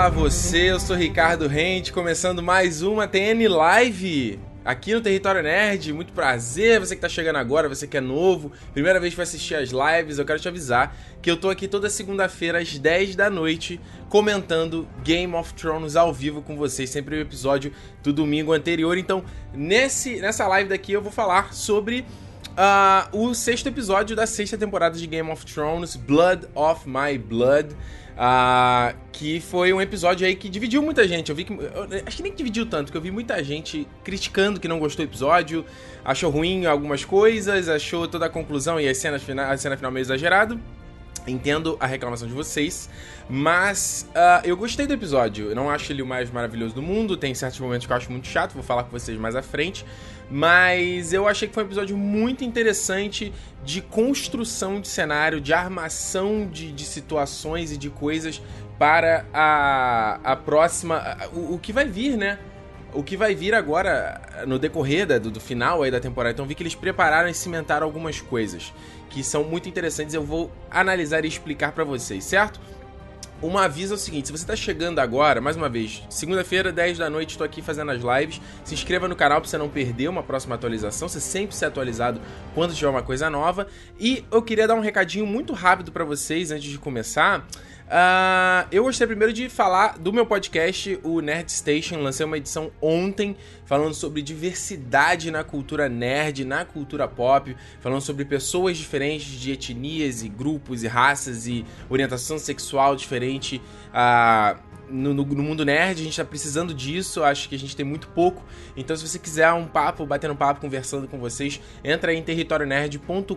Olá você, eu sou Ricardo Rente, começando mais uma TN Live aqui no Território Nerd. Muito prazer, você que tá chegando agora, você que é novo, primeira vez que vai assistir as lives, eu quero te avisar que eu tô aqui toda segunda-feira às 10 da noite comentando Game of Thrones ao vivo com vocês, sempre o episódio do domingo anterior. Então, nesse nessa live daqui eu vou falar sobre uh, o sexto episódio da sexta temporada de Game of Thrones, Blood of My Blood. Uh, que foi um episódio aí que dividiu muita gente. Eu vi que. Eu, acho que nem dividiu tanto, porque eu vi muita gente criticando que não gostou do episódio, achou ruim algumas coisas, achou toda a conclusão e a cena a cena final meio exagerado. Entendo a reclamação de vocês, mas uh, eu gostei do episódio. Eu não acho ele o mais maravilhoso do mundo, tem certos momentos que eu acho muito chato, vou falar com vocês mais à frente. Mas eu achei que foi um episódio muito interessante de construção de cenário, de armação de, de situações e de coisas para a, a próxima. O, o, que vai vir, né? O que vai vir agora no decorrer da, do, do final aí da temporada. Então vi que eles prepararam e cimentaram algumas coisas que são muito interessantes. Eu vou analisar e explicar para vocês, certo? Um aviso é o seguinte, se você está chegando agora, mais uma vez, segunda-feira, 10 da noite, estou aqui fazendo as lives. Se inscreva no canal para você não perder uma próxima atualização, você sempre ser atualizado quando tiver uma coisa nova. E eu queria dar um recadinho muito rápido para vocês antes de começar. Uh, eu gostaria primeiro de falar do meu podcast, o Nerd Station. Lancei uma edição ontem falando sobre diversidade na cultura nerd, na cultura pop, falando sobre pessoas diferentes de etnias e grupos e raças e orientação sexual diferente. Uh, no, no, no, mundo nerd, a gente tá precisando disso, acho que a gente tem muito pouco. Então, se você quiser um papo, batendo um papo, conversando com vocês, entra aí em territorionerd.com.br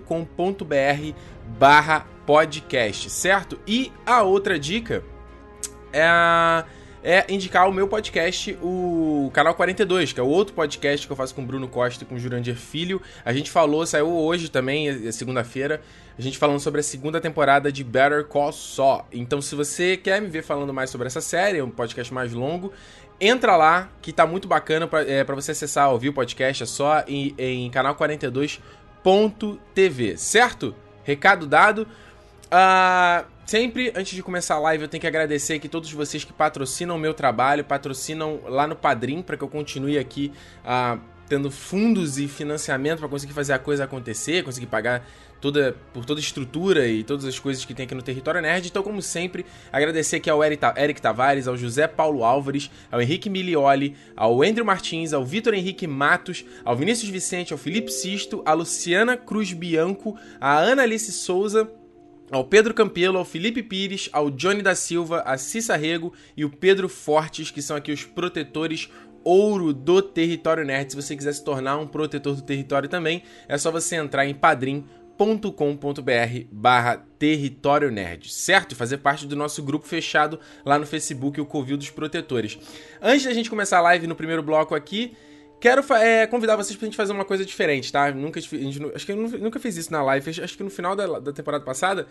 barra podcast, certo? E a outra dica é é indicar o meu podcast, o Canal 42, que é o outro podcast que eu faço com o Bruno Costa e com o Jurandir Filho. A gente falou, saiu hoje também, é, é segunda-feira, a gente falando sobre a segunda temporada de Better Call Saul. Então, se você quer me ver falando mais sobre essa série, é um podcast mais longo, entra lá, que tá muito bacana para é, pra você acessar, ouvir o podcast, é só em, em canal42.tv, certo? Recado dado. Uh, sempre, antes de começar a live, eu tenho que agradecer aqui todos vocês que patrocinam o meu trabalho, patrocinam lá no Padrim, para que eu continue aqui uh, tendo fundos e financiamento para conseguir fazer a coisa acontecer, conseguir pagar toda por toda a estrutura e todas as coisas que tem aqui no Território Nerd. Então, como sempre, agradecer aqui ao Eric Tavares, ao José Paulo Álvares, ao Henrique Milioli, ao Andrew Martins, ao Vitor Henrique Matos, ao Vinícius Vicente, ao Felipe Sisto, a Luciana Cruz Bianco, a Ana Alice Souza, ao Pedro Campelo, ao Felipe Pires, ao Johnny da Silva, a Cissa Rego e o Pedro Fortes, que são aqui os protetores ouro do Território Nerd. Se você quiser se tornar um protetor do território também, é só você entrar em padrim.com.br barra Território Nerd, certo? Fazer parte do nosso grupo fechado lá no Facebook, o Covil dos Protetores. Antes da gente começar a live no primeiro bloco aqui, Quero é, convidar vocês pra gente fazer uma coisa diferente, tá? Nunca, gente, acho que eu nunca fiz isso na live. Acho que no final da, da temporada passada.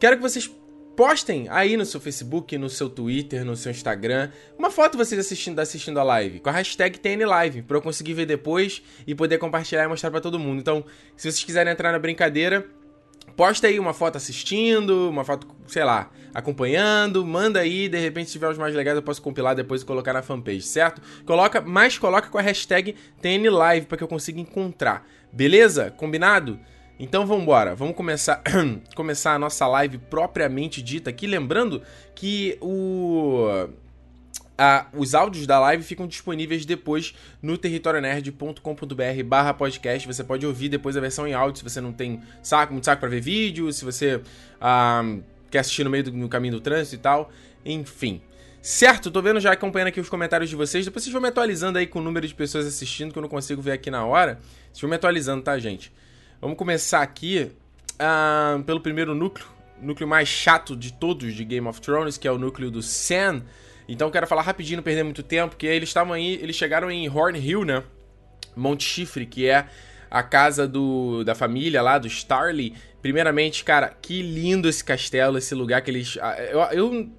Quero que vocês postem aí no seu Facebook, no seu Twitter, no seu Instagram, uma foto vocês assistindo, assistindo a live, com a hashtag TNLive, pra eu conseguir ver depois e poder compartilhar e mostrar para todo mundo. Então, se vocês quiserem entrar na brincadeira, posta aí uma foto assistindo, uma foto, sei lá, acompanhando, manda aí, de repente se tiver os mais legais eu posso compilar depois e colocar na fanpage, certo? Coloca, mas coloca com a hashtag TNLive para que eu consiga encontrar. Beleza? Combinado? Então vamos embora, vamos começar começar a nossa live propriamente dita aqui, lembrando que o os áudios da live ficam disponíveis depois no territorionerd.com.br barra podcast. Você pode ouvir depois a versão em áudio se você não tem saco, muito saco para ver vídeo, se você ah, quer assistir no meio do no caminho do trânsito e tal. Enfim. Certo, tô vendo já acompanhando aqui os comentários de vocês. Depois vocês vão me atualizando aí com o número de pessoas assistindo, que eu não consigo ver aqui na hora. Vocês vão me atualizando, tá, gente? Vamos começar aqui pelo primeiro núcleo. Núcleo mais chato de todos de Game of Thrones, que é o núcleo do Sam então quero falar rapidinho, não perder muito tempo, que eles estavam aí, eles chegaram em Horn Hill, né? Monte Chifre, que é a casa do, da família lá, do Starly. Primeiramente, cara, que lindo esse castelo, esse lugar que eles. Ah, eu, eu,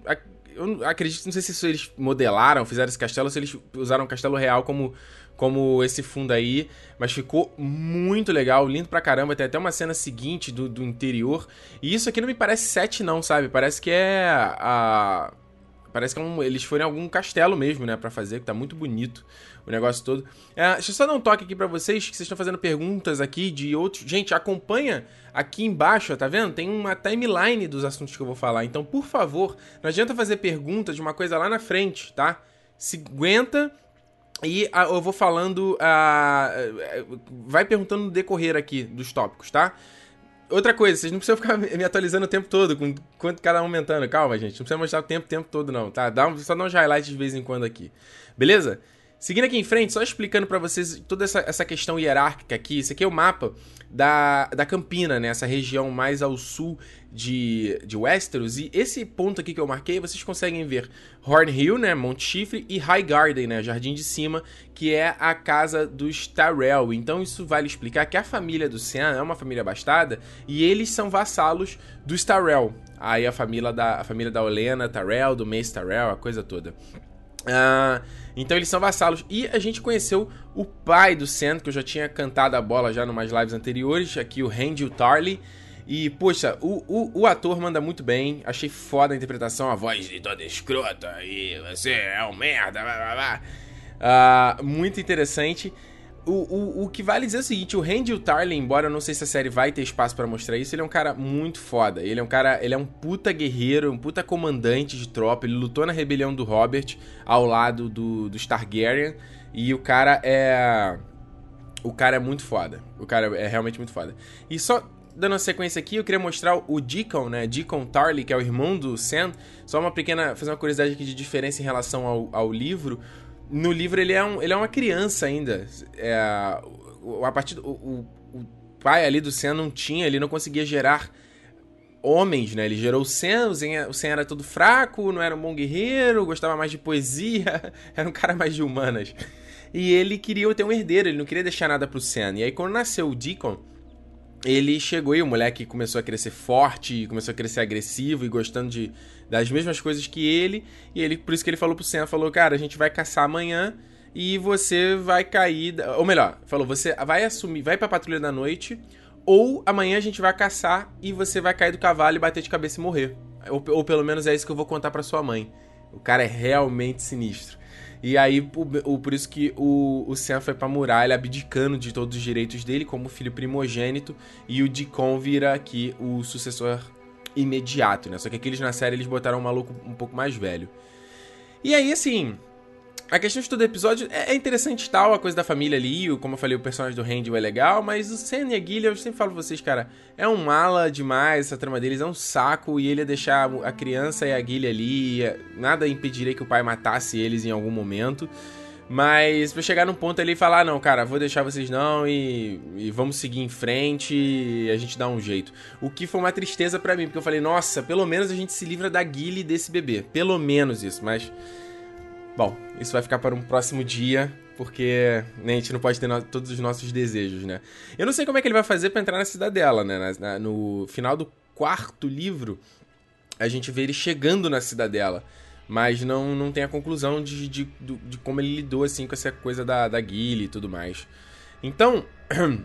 eu acredito, não sei se eles modelaram, fizeram esse castelo, se eles usaram o castelo real como, como esse fundo aí, mas ficou muito legal, lindo pra caramba. Tem até uma cena seguinte do, do interior. E isso aqui não me parece set, não, sabe? Parece que é a parece que é um, eles foram em algum castelo mesmo, né, para fazer, que tá muito bonito o negócio todo. É, deixa eu só dar um toque aqui para vocês, que vocês estão fazendo perguntas aqui de outros. Gente, acompanha aqui embaixo, tá vendo? Tem uma timeline dos assuntos que eu vou falar. Então, por favor, não adianta fazer pergunta de uma coisa lá na frente, tá? Se aguenta e ah, eu vou falando. Uh, vai perguntando no decorrer aqui dos tópicos, tá? Outra coisa, vocês não precisam ficar me atualizando o tempo todo, com quanto cada um aumentando. Calma, gente. Não precisa mostrar o tempo tempo todo, não, tá? Dá um, só dá uns highlights de vez em quando aqui. Beleza? Seguindo aqui em frente, só explicando para vocês toda essa, essa questão hierárquica aqui. Esse aqui é o mapa da, da Campina, né? Essa região mais ao sul de, de Westeros. E esse ponto aqui que eu marquei, vocês conseguem ver Horn Hill, né? Monte Chifre, e High Garden, né? Jardim de Cima, que é a casa dos Tyrell. Então isso vale explicar que a família do Sam é uma família bastada e eles são vassalos dos Tyrell. Aí a família da, a família da Olena Tyrell, do Mace Tyrell, a coisa toda. Uh, então eles são vassalos. E a gente conheceu o pai do Sam, que eu já tinha cantado a bola já em umas lives anteriores, aqui o Randall Tarley. E, poxa, o, o, o, ator manda muito bem. Achei foda a interpretação, a voz de toda escrota. E você é um merda, blá blá blá. Uh, muito interessante. O, o, o que vale dizer é o seguinte, o Randy Tarley, embora eu não sei se a série vai ter espaço para mostrar isso, ele é um cara muito foda. Ele é um cara, ele é um puta guerreiro, um puta comandante de tropa. Ele lutou na rebelião do Robert ao lado do, do Targaryen. E o cara é. O cara é muito foda. O cara é realmente muito foda. E só dando uma sequência aqui, eu queria mostrar o Deacon, né? Deacon Tarley, que é o irmão do Sam. Só uma pequena. fazer uma curiosidade aqui de diferença em relação ao, ao livro no livro ele é, um, ele é uma criança ainda. É, a partir o, o, o, pai ali do Sen não tinha, ele não conseguia gerar homens, né? Ele gerou o Sen, o Sen, o Sen era todo fraco, não era um bom guerreiro, gostava mais de poesia, era um cara mais de humanas. E ele queria ter um herdeiro, ele não queria deixar nada pro Sen. E aí quando nasceu o Deacon, ele chegou e o moleque começou a crescer forte, começou a crescer agressivo e gostando de, das mesmas coisas que ele. E ele, por isso que ele falou pro Sam, falou, cara, a gente vai caçar amanhã e você vai cair, ou melhor, falou, você vai assumir, vai pra patrulha da noite, ou amanhã a gente vai caçar e você vai cair do cavalo e bater de cabeça e morrer. Ou, ou pelo menos é isso que eu vou contar para sua mãe. O cara é realmente sinistro. E aí, o, o, por isso que o, o Sam foi pra muralha, abdicando de todos os direitos dele como filho primogênito, e o Dicon vira aqui o sucessor imediato, né? Só que aqueles na série eles botaram um maluco um pouco mais velho. E aí, assim, a questão de todo episódio é, é interessante tal, a coisa da família ali, como eu falei, o personagem do Randy é legal, mas o Sam e a Gillian, eu sempre falo pra vocês, cara, é um mala demais, essa trama deles é um saco, e ele ia deixar a criança e a Gillian ali, nada impediria que o pai matasse eles em algum momento. Mas pra chegar num ponto ali e falar, ah, não, cara, vou deixar vocês não e, e, vamos seguir em frente e a gente dá um jeito. O que foi uma tristeza para mim, porque eu falei, nossa, pelo menos a gente se livra da Guile desse bebê. Pelo menos isso, mas. Bom, isso vai ficar para um próximo dia, porque né, a gente não pode ter no todos os nossos desejos, né? Eu não sei como é que ele vai fazer para entrar na cidadela, né? Na, na, no final do quarto livro, a gente vê ele chegando na cidadela mas não, não tem a conclusão de, de, de, de como ele lidou assim com essa coisa da, da Guile e tudo mais. Então,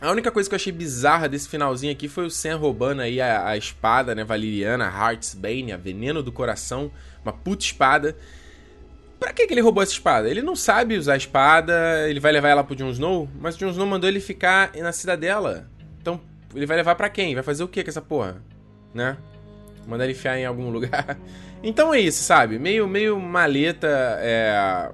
a única coisa que eu achei bizarra desse finalzinho aqui foi o Sam roubando aí a, a espada, né, valeriana, Heart's Bane, a veneno do coração, uma puta espada. Pra que, que ele roubou essa espada? Ele não sabe usar a espada, ele vai levar ela pro Jon Snow, mas o Jon Snow mandou ele ficar na cidadela. Então, ele vai levar para quem? Vai fazer o que com essa porra? Né? Mandar ele enfiar em algum lugar. Então é isso, sabe? Meio, meio maleta é,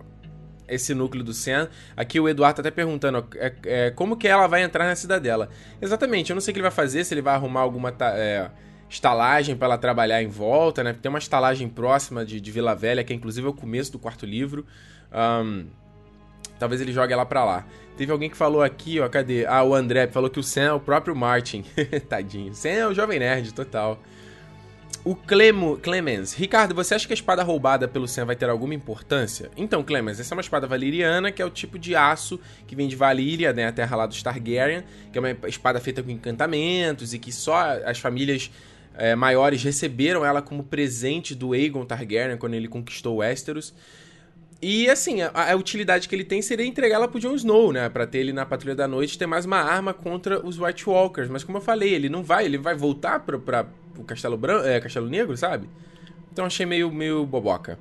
esse núcleo do Sen. Aqui o Eduardo tá até perguntando é, é, como que ela vai entrar na cidadela. Exatamente, eu não sei o que ele vai fazer, se ele vai arrumar alguma é, estalagem para ela trabalhar em volta, né? Tem uma estalagem próxima de, de Vila Velha, que é inclusive é o começo do quarto livro. Um, talvez ele jogue ela pra lá. Teve alguém que falou aqui, ó, cadê? Ah, o André falou que o Sam é o próprio Martin. Tadinho. Sam é o jovem nerd, total. O Clemo, Clemens. Ricardo, você acha que a espada roubada pelo Sam vai ter alguma importância? Então, Clemens, essa é uma espada valeriana, que é o tipo de aço que vem de Valíria, né, a terra lá dos Targaryen, que é uma espada feita com encantamentos e que só as famílias é, maiores receberam ela como presente do Aegon Targaryen quando ele conquistou Westeros. E assim, a, a, utilidade que ele tem seria entregá-la pro Jon Snow, né? Pra ter ele na Patrulha da Noite ter mais uma arma contra os White Walkers. Mas como eu falei, ele não vai, ele vai voltar pra, pra o Castelo Branco, é, Castelo Negro, sabe? Então achei meio, meio boboca.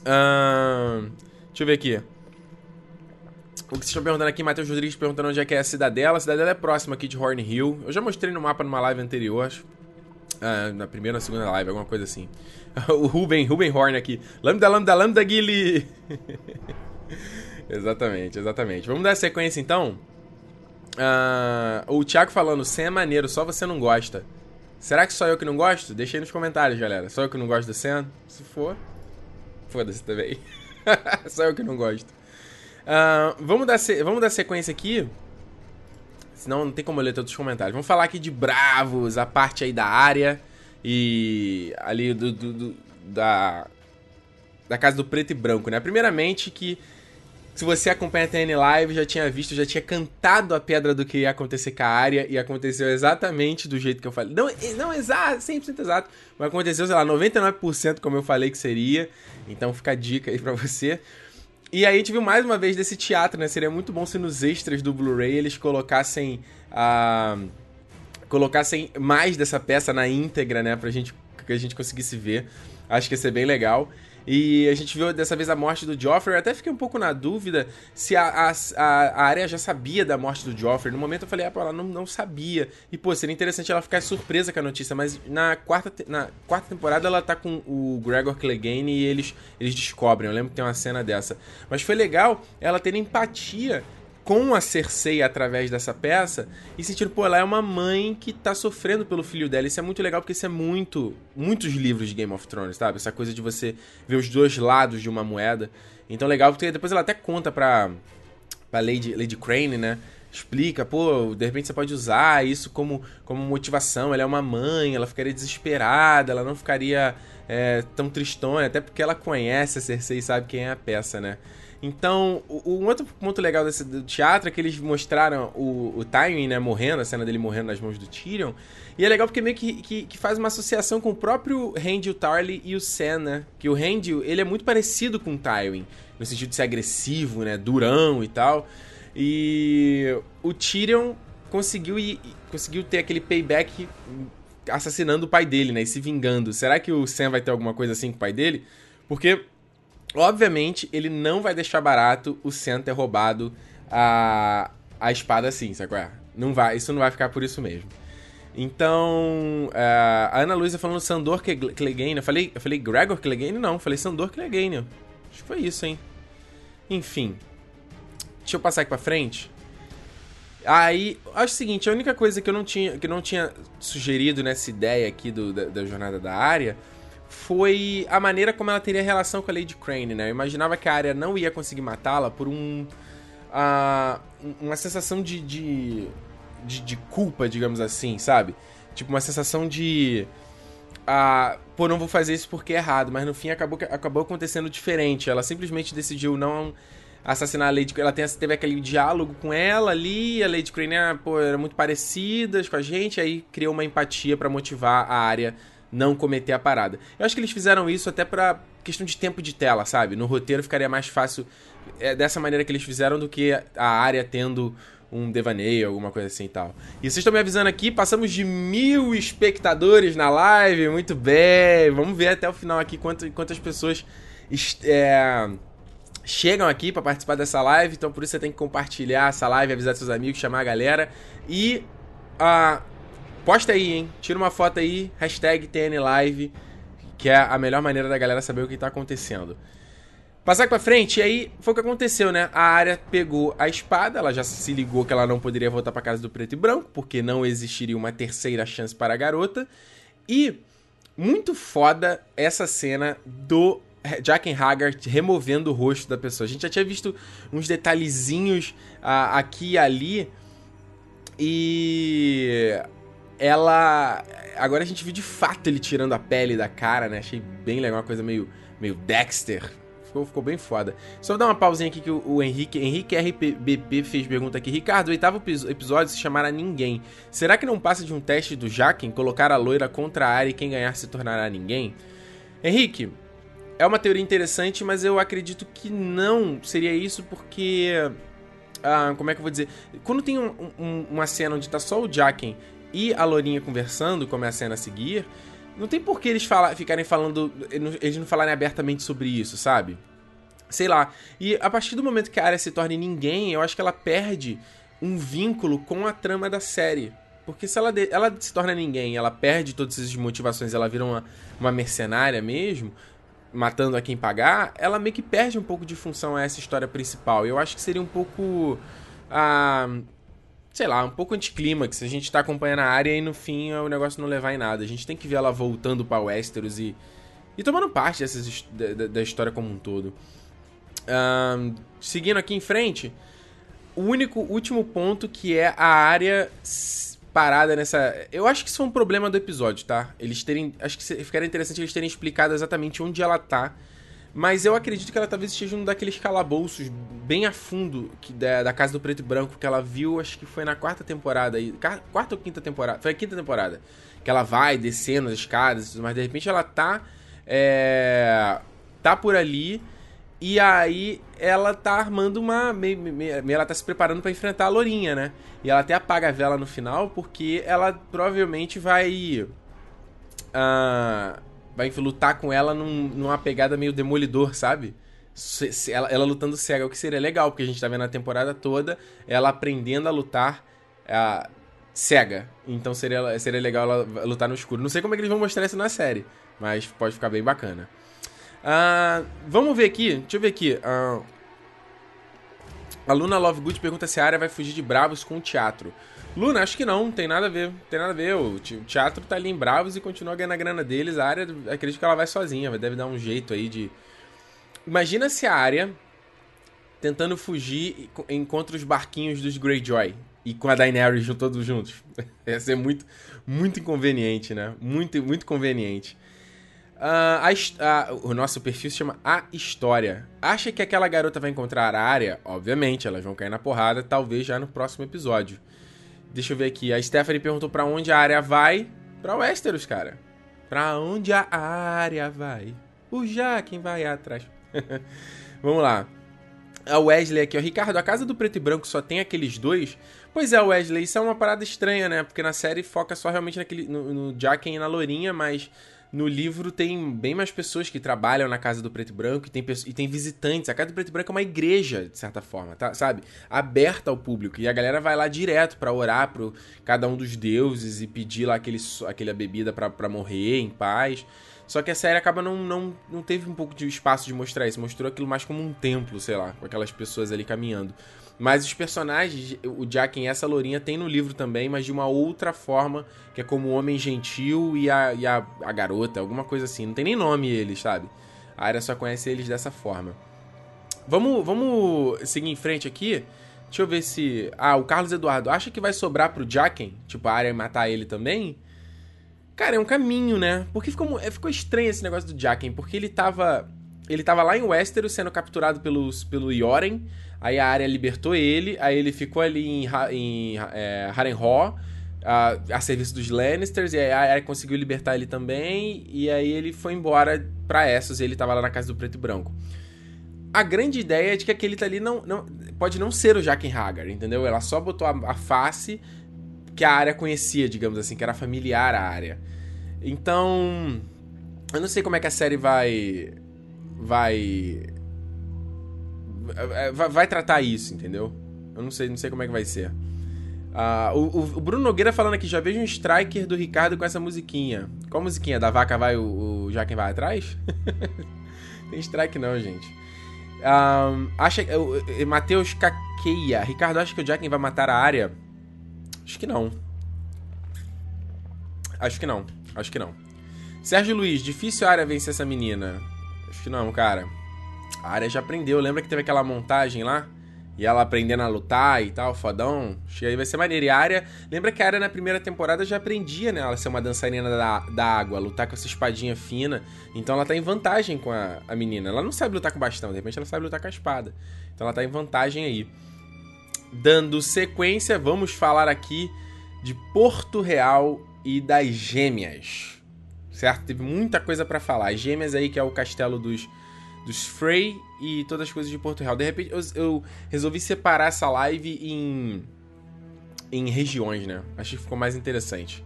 Uh, deixa eu ver aqui. O que vocês estão perguntando aqui, Matheus Rodrigues perguntando onde é que é a cidadela. A cidadela é próxima aqui de Horn Hill. Eu já mostrei no mapa numa live anterior, acho. Uh, na primeira ou na segunda live, alguma coisa assim. o Ruben, Ruben Horn aqui. Lambda, lambda, lambda, Guile. exatamente, exatamente. Vamos dar sequência então? Uh, o Thiago falando, Sam é maneiro, só você não gosta. Será que só eu que não gosto? Deixa aí nos comentários, galera. Só eu que não gosto do Sam? Se for, foda-se também. só eu que não gosto. Uh, vamos, dar vamos dar sequência aqui. Senão não tem como eu ler todos os comentários. Vamos falar aqui de Bravos, a parte aí da área. E ali do, do, do da, da casa do preto e branco, né? Primeiramente que se você acompanha a TN Live, já tinha visto, já tinha cantado a pedra do que ia acontecer com a área e aconteceu exatamente do jeito que eu falei. Não, não exato, 100% exato, mas aconteceu, sei lá, 99% como eu falei que seria. Então fica a dica aí pra você. E aí a gente viu mais uma vez desse teatro, né? Seria muito bom se nos extras do Blu-ray eles colocassem a. Uh, colocassem mais dessa peça na íntegra, né? Pra gente que a gente conseguisse ver. Acho que ia ser bem legal. E a gente viu dessa vez a morte do Joffrey. Eu até fiquei um pouco na dúvida se a, a, a área já sabia da morte do Joffrey. No momento eu falei, ah, ela não, não sabia. E, pô, seria interessante ela ficar surpresa com a notícia. Mas na quarta, na quarta temporada ela tá com o Gregor Clegane e eles, eles descobrem. Eu lembro que tem uma cena dessa. Mas foi legal ela ter empatia com a Cersei através dessa peça e sentindo, pô, ela é uma mãe que tá sofrendo pelo filho dela. Isso é muito legal porque isso é muito. Muitos livros de Game of Thrones, sabe? Essa coisa de você ver os dois lados de uma moeda. Então, legal porque depois ela até conta pra, pra Lady, Lady Crane, né? Explica, pô, de repente você pode usar isso como, como motivação. Ela é uma mãe, ela ficaria desesperada, ela não ficaria é, tão tristonha, até porque ela conhece a Cersei e sabe quem é a peça, né? Então, um outro ponto legal desse do teatro é que eles mostraram o, o timing, né, morrendo, a cena dele morrendo nas mãos do Tyrion. E é legal porque meio que, que, que faz uma associação com o próprio Randy, o Tarly e o Sam, né? Que o Randy, ele é muito parecido com o Tywin, no sentido de ser agressivo, né, durão e tal. E o Tyrion conseguiu, conseguiu ter aquele payback assassinando o pai dele, né, e se vingando. Será que o Sam vai ter alguma coisa assim com o pai dele? Porque Obviamente, ele não vai deixar barato o Sam ter roubado a, a espada assim, sabe qual é? Não vai, isso não vai ficar por isso mesmo. Então, uh, a Ana Luísa falando Sandor Clegane. Eu falei, eu falei Gregor Clegane? Não, eu falei Sandor Clegane. Acho que foi isso, hein? Enfim. Deixa eu passar aqui pra frente. Aí, acho o seguinte, a única coisa que eu não tinha, que eu não tinha sugerido nessa ideia aqui do, da, da jornada da área foi a maneira como ela teria relação com a Lady Crane, né? Eu imaginava que a área não ia conseguir matá-la por um. Uh, uma sensação de, de, de, de, culpa, digamos assim, sabe? Tipo, uma sensação de. Uh, pô, não vou fazer isso porque é errado, mas no fim acabou, acabou acontecendo diferente. Ela simplesmente decidiu não assassinar a Lady Ela tem, teve aquele diálogo com ela ali, a Lady Crane ah, pô, era muito parecidas com a gente, aí criou uma empatia para motivar a área não cometer a parada. Eu acho que eles fizeram isso até pra questão de tempo de tela, sabe? No roteiro ficaria mais fácil é, dessa maneira que eles fizeram do que a área tendo um devaneio, alguma coisa assim e tal. E vocês estão me avisando aqui, passamos de mil espectadores na live, muito bem. Vamos ver até o final aqui quantas, quantas pessoas é, chegam aqui para participar dessa live. Então por isso você tem que compartilhar essa live, avisar seus amigos, chamar a galera. E uh, Posta aí, hein? Tira uma foto aí, hashtag TNLive, que é a melhor maneira da galera saber o que tá acontecendo. Passar pra frente, e aí foi o que aconteceu, né? A área pegou a espada, ela já se ligou que ela não poderia voltar para casa do preto e branco, porque não existiria uma terceira chance para a garota. E muito foda essa cena do Jack Haggard removendo o rosto da pessoa. A gente já tinha visto uns detalhezinhos uh, aqui e ali. E ela. Agora a gente viu de fato ele tirando a pele da cara, né? Achei bem legal, uma coisa meio, meio Dexter. Ficou, ficou bem foda. Só vou dar uma pausinha aqui que o, Henrique, Henrique RBP fez pergunta aqui. Ricardo, o oitavo episódio se chamará Ninguém. Será que não passa de um teste do Jacken colocar a loira contra a área e quem ganhar se tornará ninguém? Henrique, é uma teoria interessante, mas eu acredito que não seria isso porque. Ah, como é que eu vou dizer? Quando tem um, um, uma cena onde tá só o Jacken e a Lourinha conversando, como é a cena a seguir, Não tem por que eles fala, ficarem falando. Eles não falarem abertamente sobre isso, sabe? Sei lá. E a partir do momento que a área se torne ninguém, eu acho que ela perde um vínculo com a trama da série. Porque se ela, de, ela se torna ninguém, ela perde todas essas motivações, ela vira uma, uma mercenária mesmo, matando a quem pagar, ela meio que perde um pouco de função a essa história principal. Eu acho que seria um pouco. Ah, sei lá, um pouco anticlímax. A gente tá acompanhando a área e no fim o negócio não levar em nada. A gente tem que ver ela voltando pra Westeros e. e tomando parte dessas, da, da história como um todo. Um, seguindo aqui em frente, o único último ponto que é a área parada nessa. Eu acho que isso foi um problema do episódio, tá? Eles terem. Acho que ficaria interessante eles terem explicado exatamente onde ela tá mas eu acredito que ela talvez esteja um daqueles calabouços bem a fundo que da, da Casa do Preto e Branco que ela viu, acho que foi na quarta temporada. Aí, quarta ou quinta temporada? Foi a quinta temporada. Que ela vai descendo as escadas e tudo mais. De repente ela tá. É, tá por ali. E aí ela tá armando uma. Meio, meio, ela tá se preparando para enfrentar a Lourinha, né? E ela até apaga a vela no final, porque ela provavelmente vai. Uh, vai lutar com ela num, numa pegada meio demolidor, sabe? Se, se, ela, ela, lutando cega, o que seria legal, porque a gente tá vendo a temporada toda ela aprendendo a lutar uh, cega. Então seria, seria legal ela lutar no escuro. Não sei como é que eles vão mostrar isso na série, mas pode ficar bem bacana. Uh, vamos ver aqui, deixa eu ver aqui. Uh, a Luna Lovegood pergunta se a área vai fugir de Bravos com o teatro. Luna, acho que não, tem nada a ver. Tem nada a ver. O teatro tá ali em Bravos e continua ganhando a grana deles. A área, acredito que ela vai sozinha, deve dar um jeito aí de. Imagina se a área tentando fugir encontra os barquinhos dos Greyjoy e com a Daenerys todos juntos. Ia ser muito, muito inconveniente, né? Muito, muito conveniente. Uh, a, a, o nosso perfil se chama A História. Acha que aquela garota vai encontrar a área? Obviamente, elas vão cair na porrada, talvez já no próximo episódio. Deixa eu ver aqui. A Stephanie perguntou para onde a área vai. Pra Westeros, cara. Pra onde a área vai? O já quem vai atrás. Vamos lá. A Wesley aqui, ó. Ricardo, a casa do preto e branco só tem aqueles dois? Pois é, Wesley, isso é uma parada estranha, né? Porque na série foca só realmente naquele, no, no Jaqen e na Lourinha, mas no livro tem bem mais pessoas que trabalham na Casa do Preto e Branco e tem, e tem visitantes. A Casa do Preto e Branco é uma igreja, de certa forma, tá? sabe? Aberta ao público. E a galera vai lá direto para orar pro cada um dos deuses e pedir lá aquele, aquela bebida para morrer em paz. Só que a série acaba não, não, não teve um pouco de espaço de mostrar isso. Mostrou aquilo mais como um templo, sei lá, com aquelas pessoas ali caminhando. Mas os personagens, o Jack e essa lourinha tem no livro também, mas de uma outra forma, que é como o homem gentil e a, e a, a garota, alguma coisa assim. Não tem nem nome eles, sabe? A área só conhece eles dessa forma. Vamos, vamos seguir em frente aqui. Deixa eu ver se. Ah, o Carlos Eduardo. Acha que vai sobrar pro Jacken? Tipo, a área matar ele também? Cara, é um caminho, né? Porque ficou, ficou estranho esse negócio do Jacken, porque ele tava. Ele tava lá em Westeros sendo capturado pelos, pelo Yoren. Aí a área libertou ele, aí ele ficou ali em, em é, Harrenhal, a, a, serviço dos Lannisters, e aí a área conseguiu libertar ele também, e aí ele foi embora pra Essos, e ele tava lá na casa do Preto e Branco. A grande ideia é de que aquele tá ali não, não pode não ser o Jaqen Hagar, entendeu? Ela só botou a, a face que a área conhecia, digamos assim, que era familiar à área. Então, eu não sei como é que a série vai vai vai, vai tratar isso, entendeu? Eu não sei, não sei como é que vai ser. Uh, o, o, Bruno Nogueira falando aqui, já vejo um striker do Ricardo com essa musiquinha. Qual musiquinha? Da vaca vai o, o já vai atrás? Tem strike não, gente. Um, acha uh, Matheus Caqueia. Ricardo acha que o Jacken vai matar a área? Acho que não. Acho que não. Acho que não. Sérgio Luiz, difícil a área vencer essa menina. Acho que não, cara. A área já aprendeu. Lembra que teve aquela montagem lá? E ela aprendendo a lutar e tal, fodão. Acho aí vai ser maneiro. E a área. Lembra que a área na primeira temporada já aprendia, né? Ela ser uma dançarina da, da água, lutar com essa espadinha fina. Então ela tá em vantagem com a, a menina. Ela não sabe lutar com bastão, de repente ela sabe lutar com a espada. Então ela tá em vantagem aí. Dando sequência, vamos falar aqui de Porto Real e das Gêmeas. Certo? Teve muita coisa para falar. As Gêmeas aí, que é o castelo dos dos Frey e todas as coisas de Porto Real. De repente eu, eu, resolvi separar essa live em, em regiões, né? Acho que ficou mais interessante.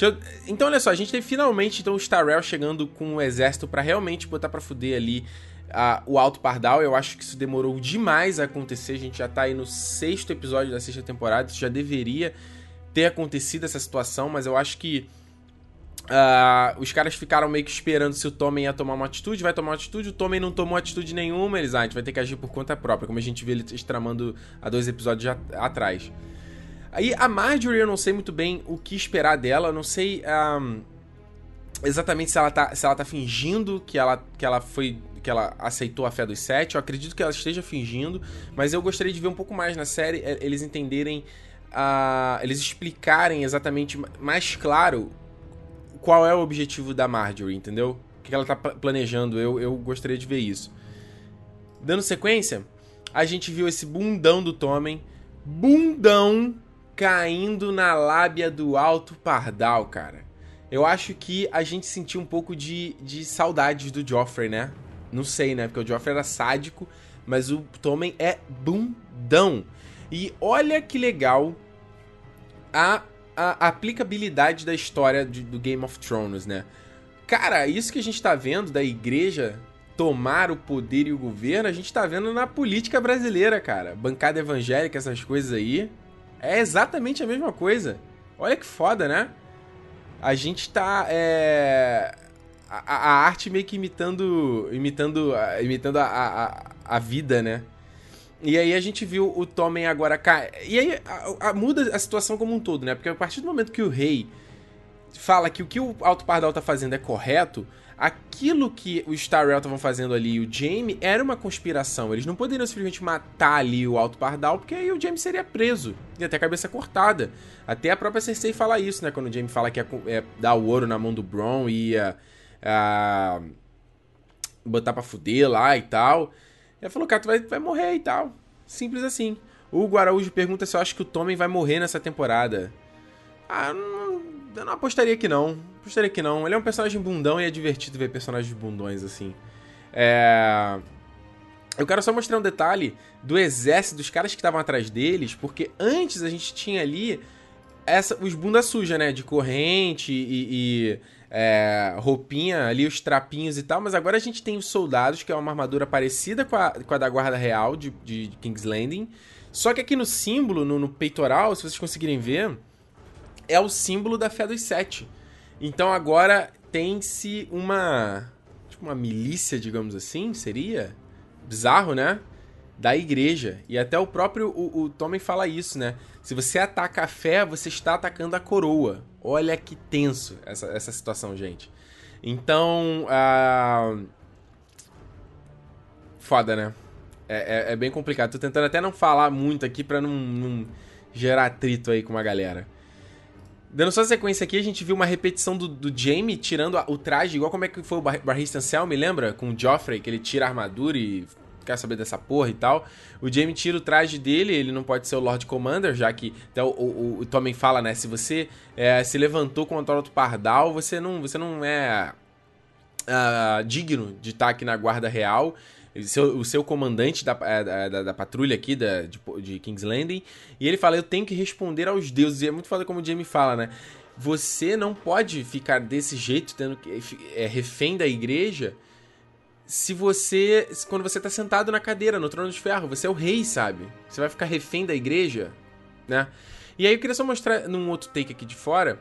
Eu... Então, olha só, a gente tem finalmente então, o Starrell chegando com o exército para realmente botar pra fuder ali o Alto Pardal. Eu acho que isso demorou demais a acontecer. A gente já tá aí no sexto episódio da sexta temporada. Isso já deveria ter acontecido essa situação, mas eu acho que uh, os caras ficaram meio que esperando se o Tommen ia tomar uma atitude. Vai tomar uma atitude, o Tommen não tomou atitude nenhuma. Eles, ah, a gente vai ter que agir por conta própria, como a gente viu ele tramando há dois episódios atrás. Aí a Marjorie, eu não sei muito bem o que esperar dela, eu não sei um, exatamente se ela, tá, se ela tá fingindo que ela, que ela foi. que ela aceitou a fé dos sete. Eu acredito que ela esteja fingindo, mas eu gostaria de ver um pouco mais na série é, eles entenderem. Uh, eles explicarem exatamente mais claro qual é o objetivo da Marjorie, entendeu? O que ela tá planejando. Eu, eu gostaria de ver isso. Dando sequência, a gente viu esse bundão do Tommen. Bundão caindo na lábia do Alto Pardal, cara. Eu acho que a gente sentiu um pouco de, de saudades do Joffrey, né? Não sei, né? Porque o Joffrey era sádico, mas o Tommen é bundão. E olha que legal a, a aplicabilidade da história de, do Game of Thrones, né? Cara, isso que a gente tá vendo da igreja tomar o poder e o governo, a gente tá vendo na política brasileira, cara. Bancada evangélica, essas coisas aí. É exatamente a mesma coisa. Olha que foda, né? A gente tá. É... A, a, arte meio que imitando. Imitando, imitando a, a, a vida, né? E aí a gente viu o Tommen agora cair. E aí a, a, muda a situação como um todo, né? Porque a partir do momento que o rei fala que o que o Alto Pardal tá fazendo é correto, aquilo que os Starrell estavam fazendo ali e o Jaime era uma conspiração. Eles não poderiam simplesmente matar ali o Alto Pardal, porque aí o Jaime seria preso e até a cabeça cortada. Até a própria Cersei fala isso, né? Quando o Jaime fala que ia é, dar o ouro na mão do Bron e ia botar pra fuder lá e tal. Ela falou, cara, tu vai, vai morrer e tal. Simples assim. O Hugo Araújo pergunta se eu acho que o Tommen vai morrer nessa temporada. Ah, não, eu não apostaria que não. Apostaria que não. Ele é um personagem bundão e é divertido ver personagens bundões assim. É. Eu quero só mostrar um detalhe do exército, dos caras que estavam atrás deles, porque antes a gente tinha ali essa, os bunda suja, né? De corrente e, e é, roupinha ali, os trapinhos e tal, mas agora a gente tem os soldados, que é uma armadura parecida com a, com a da Guarda Real de, de King's Landing. Só que aqui no símbolo, no, no peitoral, se vocês conseguirem ver, é o símbolo da fé dos sete. Então agora tem-se uma. Tipo, uma milícia, digamos assim, seria? Bizarro, né? Da igreja. E até o próprio o, o Tommen fala isso, né? Se você ataca a fé, você está atacando a coroa. Olha que tenso essa, essa situação, gente. Então. Uh... Foda, né? É, é, é, bem complicado. Tô tentando até não falar muito aqui pra não, não gerar atrito aí com uma galera. Dando só sequência aqui, a gente viu uma repetição do, do Jamie tirando o traje, igual como é que foi o Bar Barristan me lembra? Com o Joffrey, que ele tira a armadura e quer saber dessa porra e tal. O Jamie tira o traje dele, ele não pode ser o Lord Commander, já que até o, o, o Tommen fala, né? Se você é, se levantou contra o Pardal, você não, você não é uh, digno de estar aqui na Guarda Real seu, o seu comandante da, é, da, da, patrulha aqui da, de, de, King's Landing, e ele fala: Eu tenho que responder aos deuses. E é muito foda como o Jamie fala, né? Você não pode ficar desse jeito, tendo que é, refém da igreja, se você. Quando você tá sentado na cadeira, no trono de ferro, você é o rei, sabe? Você vai ficar refém da igreja, né? E aí eu queria só mostrar num outro take aqui de fora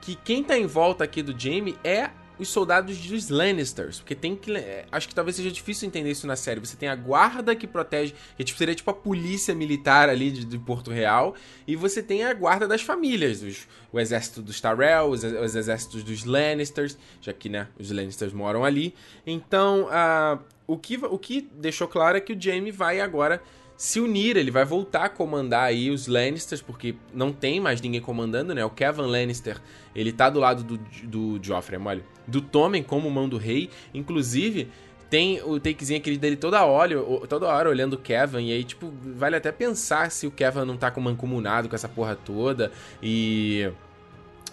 que quem tá em volta aqui do Jamie é os soldados dos Lannisters, porque tem que é, acho que talvez seja difícil entender isso na série. Você tem a guarda que protege, que tipo, seria tipo a polícia militar ali de, de Porto Real, e você tem a guarda das famílias, os, o exército dos Tyrell, os, os, exércitos dos Lannisters, já que né, os Lannisters moram ali. Então, uh, o que o que deixou claro é que o Jaime vai agora se unir, ele vai voltar a comandar aí os Lannisters, porque não tem mais ninguém comandando, né? O Kevin Lannister, ele tá do lado do, do Joffrey, mole, do Tommen como mão do rei, inclusive tem o takezinho aquele dele toda hora, toda hora olhando o Kevin, e aí, tipo, vale até pensar se o Kevin não tá com mancomunado com essa porra toda, e...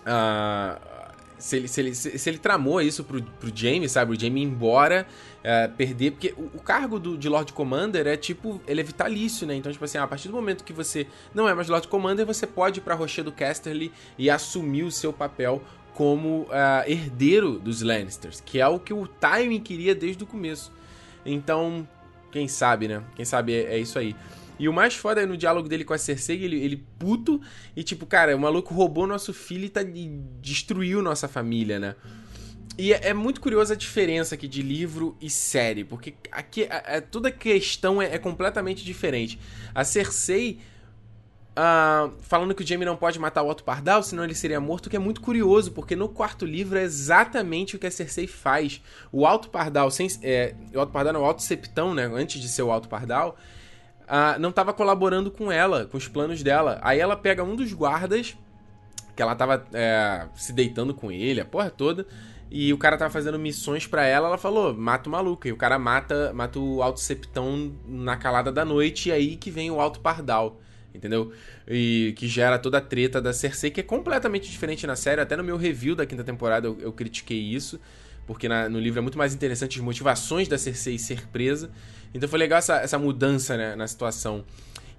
Uh, se ele, se ele, se ele tramou isso pro, pro Jamie, sabe? O ir embora, é, perder. Porque o, o cargo do, de Lord Commander é tipo. Ele é vitalício, né? Então, tipo assim, a partir do momento que você não é mais Lord Commander, você pode ir pra Rochedo Casterly e assumir o seu papel como uh, herdeiro dos Lannisters, que é o que o Tywin queria desde o começo. Então, quem sabe, né? Quem sabe é, é isso aí. E o mais foda é no diálogo dele com a Cersei, ele, ele puto e tipo, cara, o maluco roubou nosso filho e, tá, e destruiu nossa família, né? E é, é, muito curiosa a diferença aqui de livro e série, porque aqui a, a, toda a questão é, é, completamente diferente. A Cersei uh, falando que o Jaime não pode matar o Otto Pardal, senão ele seria morto, que é muito curioso, porque no quarto livro é exatamente o que a Cersei faz. O Alto Pardal, sem, é, o Alto Pardal não, o Alto Septão, né, antes de ser o Alto Pardal, uh, não estava colaborando com ela, com os planos dela. Aí ela pega um dos guardas, que ela tava é, se deitando com ele, a porra toda, e o cara tava fazendo missões para ela, ela falou, mata o maluco. E o cara mata, mata o Alto Septão na calada da noite, e aí que vem o Alto Pardal entendeu? E que gera toda a treta da Cersei, que é completamente diferente na série. Até no meu review da quinta temporada eu, eu critiquei isso, porque na, no livro é muito mais interessante as motivações da Cersei ser presa. Então foi legal essa, essa mudança né, na situação.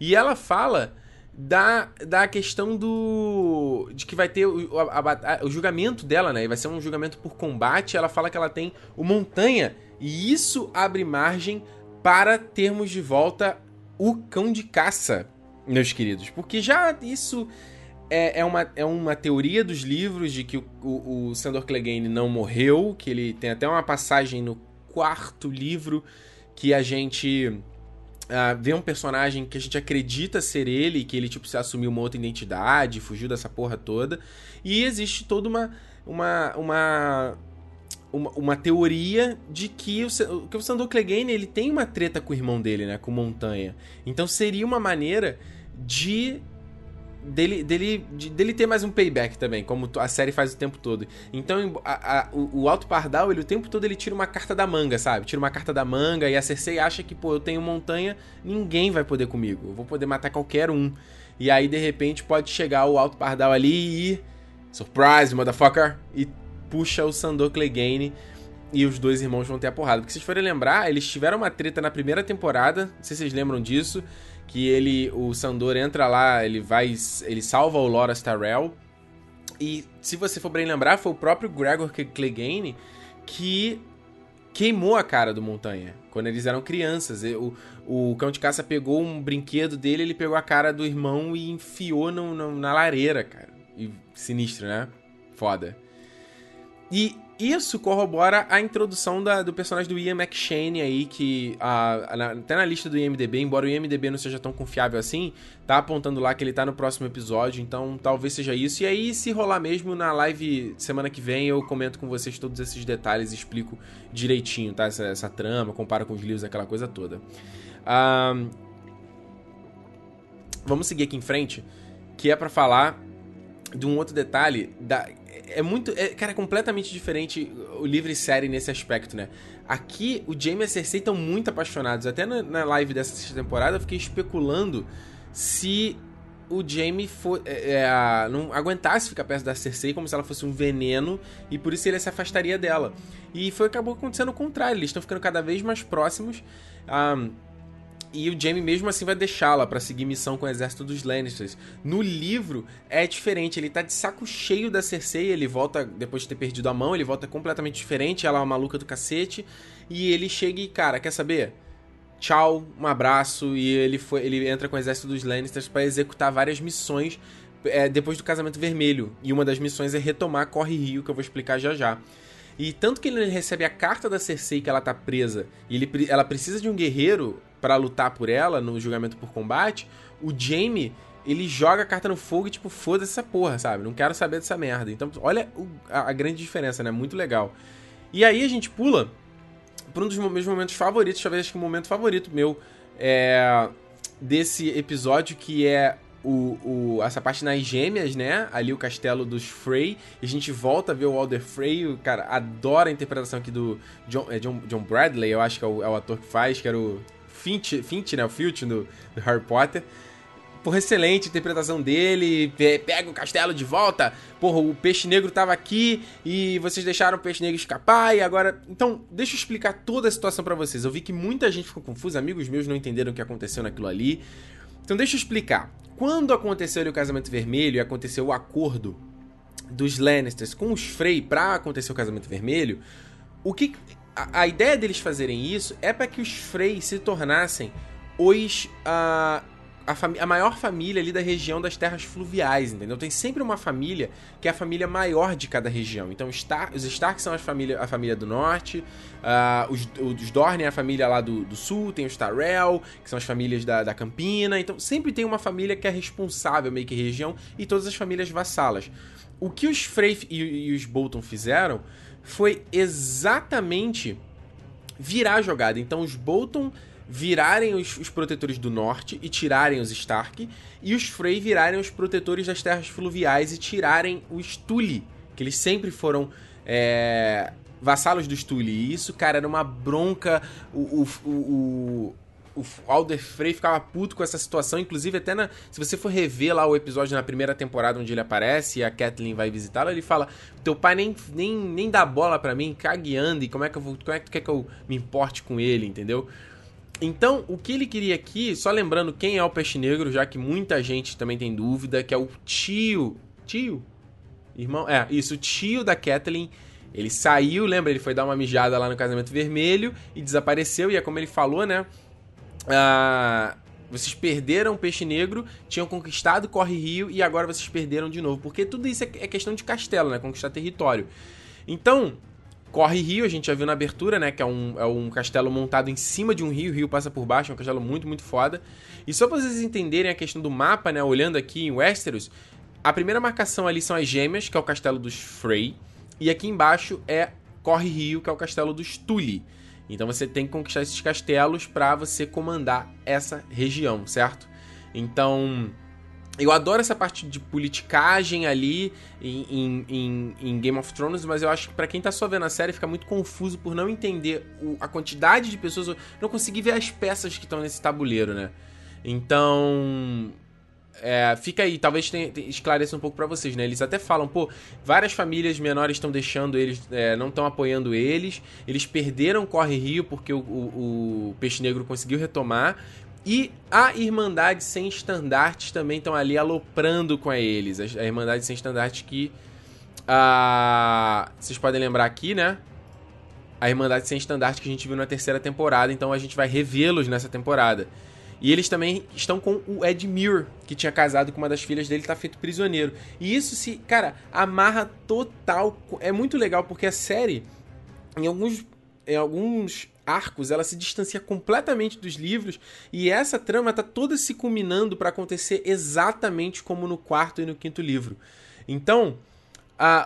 E ela fala da, da questão do. de que vai ter o, a, a, o julgamento dela, né? Vai ser um julgamento por combate. Ela fala que ela tem o Montanha. E isso abre margem para termos de volta o cão de caça, meus queridos. Porque já isso é, é, uma, é uma teoria dos livros de que o, o, o Sandor Clegane não morreu, que ele tem até uma passagem no quarto livro que a gente uh, um personagem que a gente acredita ser ele, que ele tipo se assumiu uma outra identidade, fugiu dessa porra toda, e existe toda uma uma uma uma, uma teoria de que o, que o Sandor Clegane ele tem uma treta com o irmão dele, né, com Montanha. Então seria uma maneira de dele, dele, de, dele ter mais um payback também, como a série faz o tempo todo. Então, a, a, o, o Alto Pardal, ele o tempo todo ele tira uma carta da manga, sabe? Tira uma carta da manga e a Cersei acha que, pô, eu tenho montanha, ninguém vai poder comigo. Eu vou poder matar qualquer um. E aí, de repente, pode chegar o Alto Pardal ali e. Surprise, motherfucker! E puxa o Sandor Clegane e os dois irmãos vão ter a porrada. Porque se vocês forem lembrar, eles tiveram uma treta na primeira temporada, não sei se vocês lembram disso que ele, o Sandor entra lá, ele vai, ele salva o Loras Tyrell. E se você for bem lembrar, foi o próprio Gregor Clegane que queimou a cara do Montanha quando eles eram crianças. O, o cão de caça pegou um brinquedo dele, ele pegou a cara do irmão e enfiou no, no, na lareira, cara. E sinistro, né? Foda. E isso corrobora a introdução da, do personagem do Ian McShane aí, que a, a, até na lista do IMDB, embora o IMDB não seja tão confiável assim, tá apontando lá que ele tá no próximo episódio, então talvez seja isso. E aí, se rolar mesmo na live semana que vem, eu comento com vocês todos esses detalhes e explico direitinho, tá? Essa, essa trama, comparo com os livros, aquela coisa toda. Um, vamos seguir aqui em frente, que é para falar de um outro detalhe da é muito. É, cara, é completamente diferente o livre série nesse aspecto, né? Aqui, o Jamie e a Cersei estão muito apaixonados. Até na, na live dessa sexta temporada eu fiquei especulando se o Jamie for, é, é, não aguentasse ficar perto da Cersei como se ela fosse um veneno e por isso ele se afastaria dela. E foi acabou acontecendo o contrário, eles estão ficando cada vez mais próximos. Um, e o Jaime mesmo assim vai deixá-la para seguir missão com o exército dos Lannisters. No livro é diferente, ele tá de saco cheio da Cersei, ele volta depois de ter perdido a mão, ele volta completamente diferente, ela é uma maluca do cacete, e ele chega e, cara, quer saber? Tchau, um abraço, e ele foi, ele entra com o exército dos Lannisters para executar várias missões é, depois do Casamento Vermelho. E uma das missões é retomar Corre Rio, que eu vou explicar já já. E tanto que ele recebe a carta da Cersei que ela tá presa, e ele, ela precisa de um guerreiro para lutar por ela no julgamento por combate, o Jaime ele joga a carta no fogo e, tipo, foda essa porra, sabe? Não quero saber dessa merda. Então, olha a, grande diferença, né? Muito legal. E aí a gente pula pra um dos meus momentos favoritos, talvez acho que o momento favorito meu é, desse episódio, que é o, o, essa parte nas gêmeas, né? Ali o castelo dos Frey. E a gente volta a ver o Alder Frey. O cara adora a interpretação aqui do John, é John, John Bradley, eu acho que é o, é o ator que faz, que era o Finch, Finch né? O Filch do, do Harry Potter. porra, excelente interpretação dele, pega o castelo de volta, porra, o peixe negro tava aqui e vocês deixaram o peixe negro escapar e agora... Então, deixa eu explicar toda a situação para vocês. Eu vi que muita gente ficou confusa, amigos meus não entenderam o que aconteceu naquilo ali. Então deixa eu explicar. Quando aconteceu o casamento vermelho e aconteceu o acordo dos Lannisters com os Frey para acontecer o casamento vermelho, o que a, a ideia deles fazerem isso é para que os Frey se tornassem os uh, a, a, maior família ali da região das terras fluviais, entendeu? Tem sempre uma família que é a família maior de cada região. Então, Star, os Stark são a família, a família do norte, uh, os, os Dorne é a família lá do, do sul, tem os Tyrell, que são as famílias da, da Campina. Então, sempre tem uma família que é responsável meio que região e todas as famílias vassalas. O que os Frey e, e os Bolton fizeram foi exatamente virar a jogada. Então os Bolton virarem os, os, protetores do norte e tirarem os Stark, e os Frey virarem os protetores das terras fluviais e tirarem os Tully, que eles sempre foram é, vassalos dos Tully. E isso, cara, era uma bronca. O, o, o, o Alder Frey ficava puto com essa situação, inclusive até na, se você for rever lá o episódio na primeira temporada onde ele aparece e a Kathleen vai visitá-lo, ele fala: "Teu pai nem, nem, nem dá bola para mim, cagueando, e como é que eu vou, como é que tu quer que eu me importe com ele, entendeu?" Então, o que ele queria aqui, só lembrando quem é o Peixe Negro, já que muita gente também tem dúvida, que é o tio, tio, irmão, é, isso, o tio da Kathleen, ele saiu, lembra, ele foi dar uma mijada lá no Casamento Vermelho e desapareceu, e é como ele falou, né, ah, vocês perderam Peixe Negro, tinham conquistado Corre Rio e agora vocês perderam de novo. Porque tudo isso é, é questão de castelo, né? Conquistar território. Então, Corre Rio, a gente já viu na abertura, né? Que é um, é um castelo montado em cima de um rio, o rio passa por baixo, é um castelo muito, muito foda. E só pra vocês entenderem a questão do mapa, né? Olhando aqui em Westeros, a primeira marcação ali são as gêmeas, que é o castelo dos Frey. E aqui embaixo é Corre Rio, que é o castelo dos Tully. Então você tem que conquistar esses castelos para você comandar essa região, certo? Então, eu adoro essa parte de politicagem ali em, em, em Game of Thrones, mas eu acho que para quem tá só vendo a série fica muito confuso por não entender o, a quantidade de pessoas, não conseguir ver as peças que estão nesse tabuleiro, né? Então, é, fica aí, talvez tenha, esclareça um pouco para vocês, né? Eles até falam, pô, várias famílias menores estão deixando eles, é, não estão apoiando eles, eles perderam Corre Rio porque o, o, o, Peixe Negro conseguiu retomar, e a Irmandade Sem Estandartes também estão ali aloprando com eles. A, Irmandade Sem Estandartes que. Vocês podem lembrar aqui, né? A Irmandade Sem Estandarte que a gente viu na terceira temporada, então a gente vai revê-los nessa temporada. E eles também estão com o Ed Muir, que tinha casado com uma das filhas dele, tá feito prisioneiro. E isso se, cara, amarra total. É muito legal porque a série, em alguns, em alguns arcos, ela se distancia completamente dos livros e essa trama tá toda se culminando para acontecer exatamente como no quarto e no quinto livro. Então,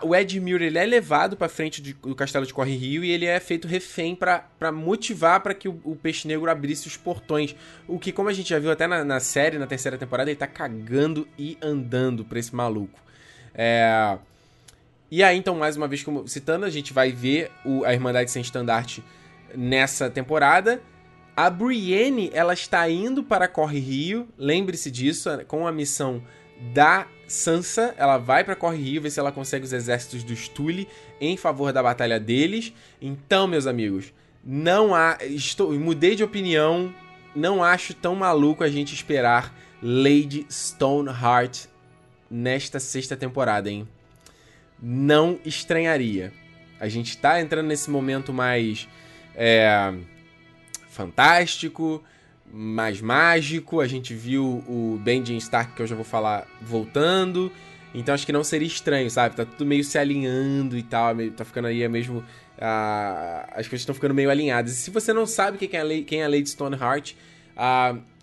o Ed Muir ele é levado para frente de, do castelo de Corre Rio e ele é feito refém para motivar para que o, o, Peixe Negro abrisse os portões. O que, como a gente já viu até na, na série, na terceira temporada, ele tá cagando e andando pra esse maluco. É... E aí, então, mais uma vez, como citando, a gente vai ver o, a Irmandade Sem Estandarte nessa temporada. A Brienne, ela está indo para Corre Rio, lembre-se disso, com a missão da Sansa, ela vai para Corre Rio ver se ela consegue os exércitos dos Tully em favor da batalha deles. Então, meus amigos, não há, estou, mudei de opinião, não acho tão maluco a gente esperar Lady Stoneheart nesta sexta temporada, hein? Não estranharia. A gente tá entrando nesse momento mais é, fantástico, mais mágico. A gente viu o Benjamin Stark, que eu já vou falar, voltando. Então acho que não seria estranho, sabe? Tá tudo meio se alinhando e tal. Tá ficando aí mesmo. Uh, as coisas estão ficando meio alinhadas. E se você não sabe quem é a, quem é a Lady Stoneheart,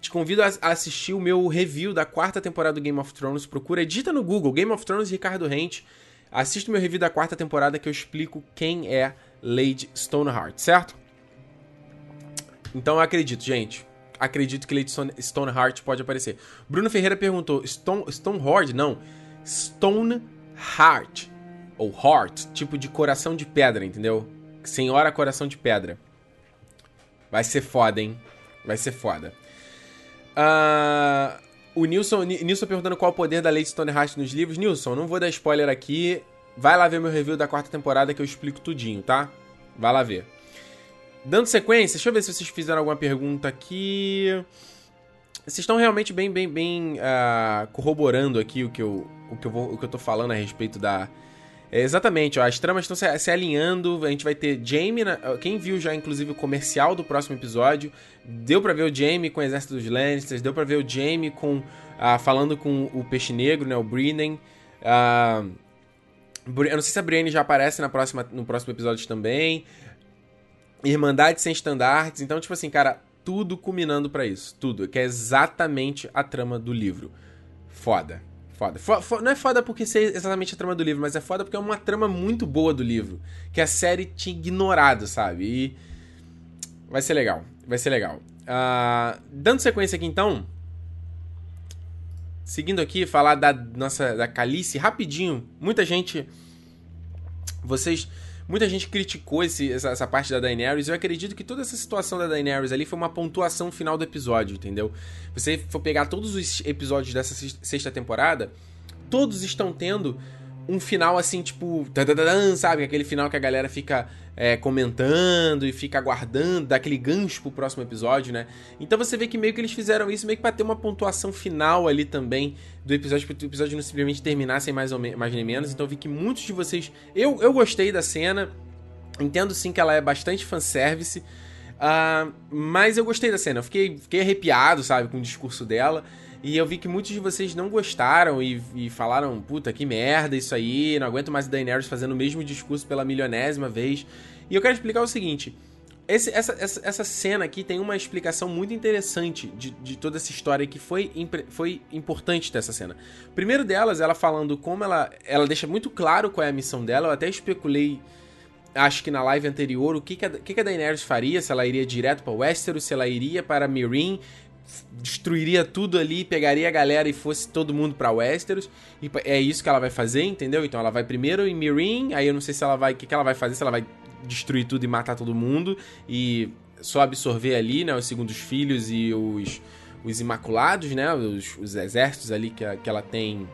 te convido a, assistir o meu review da quarta temporada do Game of Thrones. Procura, edita no Google Game of Thrones Ricardo Rente. Assista o meu review da quarta temporada que eu explico quem é Lady Stoneheart, certo? Então eu acredito, gente acredito que Lady Stoneheart pode aparecer. Bruno Ferreira perguntou: Stone, Stonehorde? Não. Stoneheart. Ou Heart, tipo de coração de pedra, entendeu? Senhora Coração de Pedra. Vai ser foda, hein? Vai ser foda. Uh, O Nilson, Nilson perguntando qual o poder da Lady Stoneheart nos livros. Nilson, não vou dar spoiler aqui. Vai lá ver meu review da quarta temporada que eu explico tudinho, tá? Vai lá ver. Dando sequência, deixa eu ver se vocês fizeram alguma pergunta aqui. Vocês estão realmente bem, bem, bem uh, corroborando aqui o que, eu, o, que eu vou, o que eu tô falando a respeito da. É, exatamente, ó, as tramas estão se, se, alinhando. A gente vai ter Jamie. Na, quem viu já, inclusive, o comercial do próximo episódio, deu para ver o Jamie com o exército dos Lannisters, deu para ver o Jamie com, uh, falando com o Peixe Negro, né, o Brennan. Uh, eu não sei se a Brienne já aparece na próxima, no próximo episódio também. Irmandade sem estandartes. Então, tipo assim, cara, tudo culminando para isso. Tudo. Que é exatamente a trama do livro. Foda. Foda. Não é foda porque ser exatamente a trama do livro, mas é foda porque é uma trama muito boa do livro. Que a série tinha ignorado, sabe? E. Vai ser legal. Vai ser legal. Uh, dando sequência aqui então. Seguindo aqui, falar da nossa da Calice rapidinho. Muita gente. Vocês Muita gente criticou esse, essa, essa, parte da Daenerys. Eu acredito que toda essa situação da Daenerys ali foi uma pontuação final do episódio, entendeu? Você for pegar todos os episódios dessa sexta temporada, todos estão tendo um final assim, tipo, sabe? Aquele final que a galera fica é, comentando e fica aguardando, dá aquele gancho pro próximo episódio, né? Então você vê que meio que eles fizeram isso meio que pra ter uma pontuação final ali também do episódio, para o episódio não simplesmente terminar sem mais, ou mais nem menos. Então eu vi que muitos de vocês. Eu, eu gostei da cena, entendo sim que ela é bastante fanservice. Uh, mas eu gostei da cena, eu fiquei, fiquei arrepiado, sabe, com o discurso dela. E eu vi que muitos de vocês não gostaram e, e, falaram, puta, que merda isso aí, não aguento mais a Daenerys fazendo o mesmo discurso pela milionésima vez. E eu quero explicar o seguinte, esse, essa, essa, essa cena aqui tem uma explicação muito interessante de, de toda essa história que foi, foi importante dessa cena. Primeiro delas, ela falando como ela, ela deixa muito claro qual é a missão dela, eu até especulei acho que na live anterior, o que, que, a, que, que a Daenerys faria, se ela iria direto para Westeros, se ela iria para Meereen, destruiria tudo ali, pegaria a galera e fosse todo mundo para Westeros. E é isso que ela vai fazer, entendeu? Então ela vai primeiro em Meereen, aí eu não sei se ela vai, o que, que ela vai fazer, se ela vai destruir tudo e matar todo mundo e só absorver ali, né, os segundos filhos e os, os imaculados, né, os, os exércitos ali que, a, que ela tem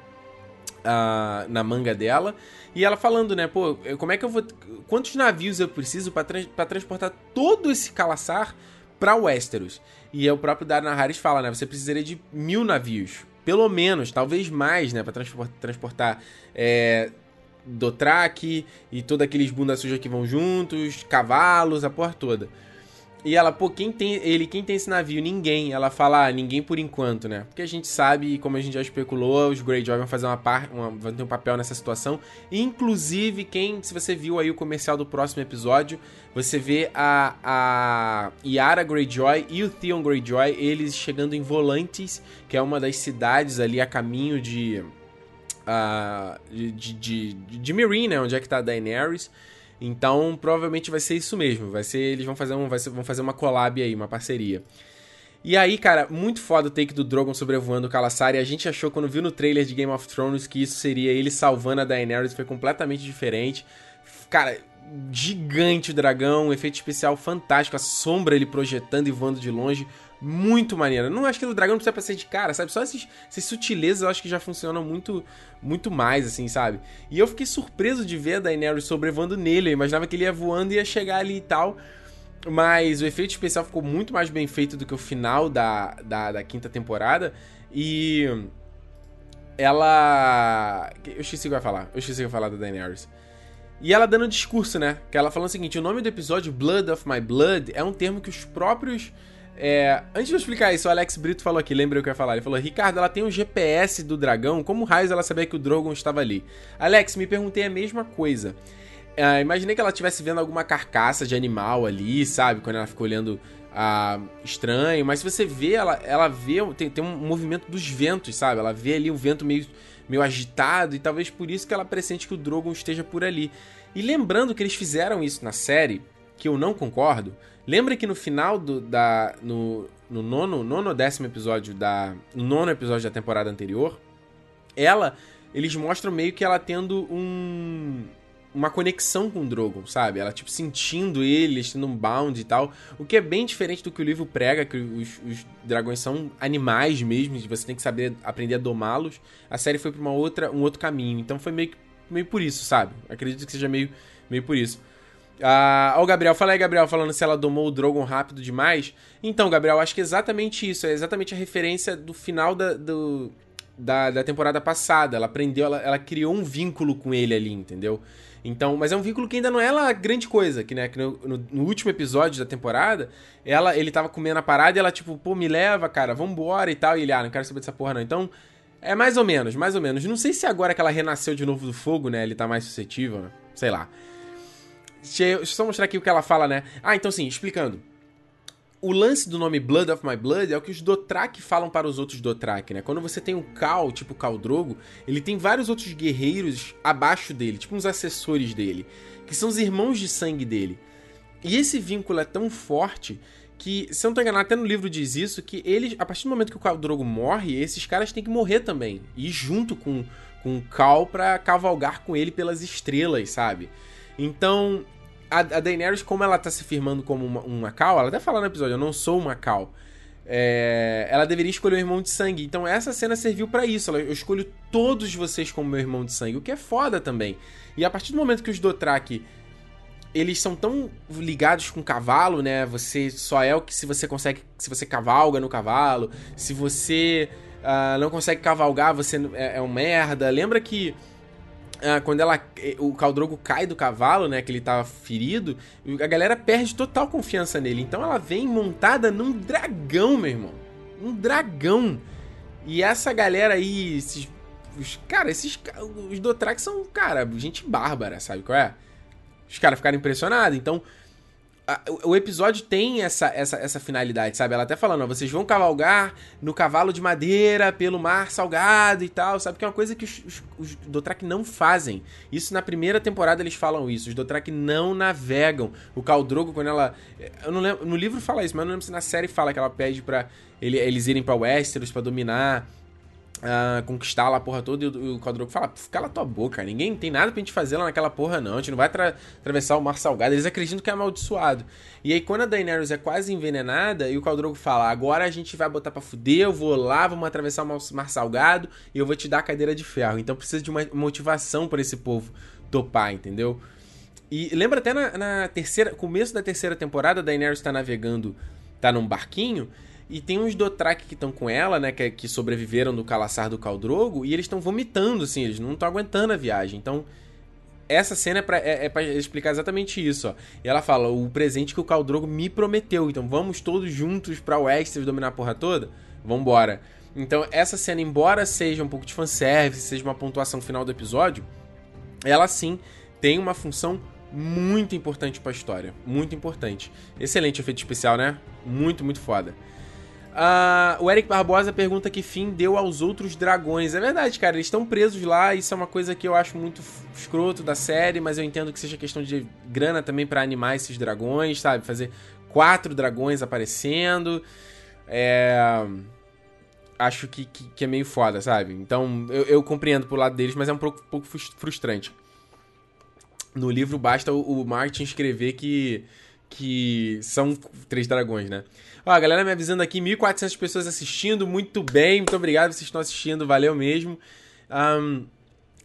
uh, na manga dela. E ela falando, né, pô, como é que eu vou. Quantos navios eu preciso para tra transportar todo esse calaçar para Westeros? E é o próprio Darna Harris fala, né? Você precisaria de mil navios. Pelo menos, talvez mais, né? Pra transportar, transportar é, Dothraki e todos aqueles bunda suja que vão juntos, cavalos, a porra toda. E ela, pô, quem tem ele, quem tem esse navio? Ninguém. Ela fala, ah, ninguém por enquanto, né? Porque a gente sabe, como a gente já especulou, os Greyjoy vão fazer uma parte, vão ter um papel nessa situação. Inclusive, quem, se você viu aí o comercial do próximo episódio, você vê a, a Yara Greyjoy e o Theon Greyjoy, eles chegando em Volantes, que é uma das cidades ali a caminho de uh, de, de, de, de Meereen, né? Onde é que tá a Daenerys. Então, provavelmente vai ser isso mesmo. Vai ser, eles vão fazer, um, ser, vão fazer uma collab aí, uma parceria. E aí, cara, muito foda o take do Drogon sobrevoando o Kalasari. A gente achou, quando viu no trailer de Game of Thrones, que isso seria ele salvando a Daenerys. Foi completamente diferente. Cara, gigante o dragão, efeito especial fantástico. A sombra ele projetando e voando de longe. Muito maneiro. Não acho que o dragão precisa ser de cara, sabe? Só esses, essas sutilezas eu acho que já funcionam muito muito mais, assim, sabe? E eu fiquei surpreso de ver a Daenerys sobrevoando nele. Eu imaginava que ele ia voando e ia chegar ali e tal. Mas o efeito especial ficou muito mais bem feito do que o final da, da, da quinta temporada. E. Ela. Eu esqueci o que eu ia falar. Eu esqueci o que eu ia falar da Daenerys. E ela dando um discurso, né? Que ela falando o seguinte: o nome do episódio, Blood of My Blood, é um termo que os próprios é, antes de eu explicar isso, o Alex Brito falou aqui, lembra o que eu ia falar? Ele falou: Ricardo, ela tem um GPS do dragão, como raios ela sabia que o Drogon estava ali? Alex, me perguntei a mesma coisa. É, imaginei que ela estivesse vendo alguma carcaça de animal ali, sabe? Quando ela ficou olhando ah, estranho, mas se você vê, ela, ela vê, tem, tem um movimento dos ventos, sabe? Ela vê ali um vento meio, meio agitado e talvez por isso que ela pressente que o Drogon esteja por ali. E lembrando que eles fizeram isso na série, que eu não concordo, Lembra que no final do, da. No, no nono, nono décimo episódio da. No nono episódio da temporada anterior, ela. Eles mostram meio que ela tendo um. Uma conexão com o Drogon, sabe? Ela, tipo, sentindo ele, tendo um bound e tal. O que é bem diferente do que o livro prega, que os, os dragões são animais mesmo, e você tem que saber aprender a domá-los. A série foi pra uma outra, um outro caminho. Então foi meio, meio por isso, sabe? Acredito que seja meio, meio por isso. Ah, ó, o Gabriel, fala aí, Gabriel, falando se ela domou o Drogon rápido demais. Então, Gabriel, acho que é exatamente isso. É exatamente a referência do final da, do, da, da temporada passada. Ela aprendeu, ela, ela criou um vínculo com ele ali, entendeu? Então, mas é um vínculo que ainda não é lá grande coisa, que, né, que no, no, no, último episódio da temporada, ela, ele tava comendo a parada e ela, tipo, pô, me leva, cara, vambora e tal. E ele, ah, não quero saber dessa porra, não. Então, é mais ou menos, mais ou menos. Não sei se agora que ela renasceu de novo do fogo, né, ele tá mais suscetível, né? sei lá. Deixa eu só mostrar aqui o que ela fala, né? Ah, então sim, explicando o lance do nome Blood of My Blood é o que os Dothraki falam para os outros Dothraki, né? Quando você tem o Khal, tipo Khal Drogo, ele tem vários outros guerreiros abaixo dele, tipo uns assessores dele, que são os irmãos de sangue dele. E esse vínculo é tão forte que, se eu não tô enganado, até no livro diz isso, que eles, a partir do momento que o Khal Drogo morre, esses caras têm que morrer também. E ir junto com, com o Khal pra cavalgar com ele pelas estrelas, sabe? Então, a, a Daenerys, como ela tá se firmando como uma, uma Cal, ela até fala no episódio, eu não sou uma Cal. É, ela deveria escolher o irmão de sangue. Então essa cena serviu para isso. eu escolho todos vocês como meu irmão de sangue, o que é foda também. E a partir do momento que os Dothraki eles são tão ligados com o cavalo, né? Você só é o que se você consegue, se você cavalga no cavalo. Se você uh, não consegue cavalgar, você é, é um merda. Lembra que ah, quando ela o Caldrogo cai do cavalo, né, que ele tava ferido, a galera perde total confiança nele. Então ela vem montada num dragão, meu irmão. Um dragão. E essa galera aí, esses os, cara, esses os Dothraki são, cara, gente bárbara, sabe qual é? Os caras ficaram impressionados. Então, o episódio tem essa, essa, essa finalidade, sabe? Ela até falando, ó, vocês vão cavalgar no cavalo de madeira pelo mar salgado e tal, sabe? Que é uma coisa que os, os, os Dothraki não fazem. Isso na primeira temporada eles falam isso. Os Dothraki não navegam. O Caldrogo, quando ela... Eu não lembro, no livro fala isso, mas eu não lembro se na série fala que ela pede para ele, eles irem pra Westeros para dominar Uh, conquistar lá a porra toda e o, o Caldrogo fala, cala tua boca, ninguém tem nada pra gente fazer lá naquela porra não, a gente não vai tra atravessar o mar salgado, eles acreditam que é amaldiçoado. E aí quando a Daenerys é quase envenenada e o Caldrogo fala, agora a gente vai botar pra fuder, eu vou lá, vamos atravessar o mar salgado e eu vou te dar a cadeira de ferro. Então precisa de uma motivação para esse povo topar, entendeu? E lembra até na, na terceira, começo da terceira temporada, a Daenerys tá navegando, tá num barquinho e tem uns Dothraki que estão com ela, né? Que, que sobreviveram do calaçar do Caldrogo. E eles estão vomitando, assim. Eles não estão aguentando a viagem. Então, essa cena é pra, é, é pra, explicar exatamente isso, ó. E ela fala, o presente que o Caldrogo me prometeu. Então, vamos todos juntos pra Westeros dominar a porra toda? Vambora. Então, essa cena, embora seja um pouco de fanservice, seja uma pontuação final do episódio, ela sim tem uma função muito importante para a história. Muito importante. Excelente efeito especial, né? Muito, muito foda. Uh, o Eric Barbosa pergunta que fim deu aos outros dragões. É verdade, cara, eles estão presos lá. Isso é uma coisa que eu acho muito escroto da série, mas eu entendo que seja questão de grana também para animar esses dragões, sabe? Fazer quatro dragões aparecendo. É. Acho que, que, que é meio foda, sabe? Então eu, eu, compreendo pro lado deles, mas é um pouco, pouco frustrante. No livro basta o, o Martin escrever que, que são três dragões, né? Ó, a galera me avisando aqui, 1.400 pessoas assistindo, muito bem, muito obrigado, vocês estão assistindo, valeu mesmo. Um,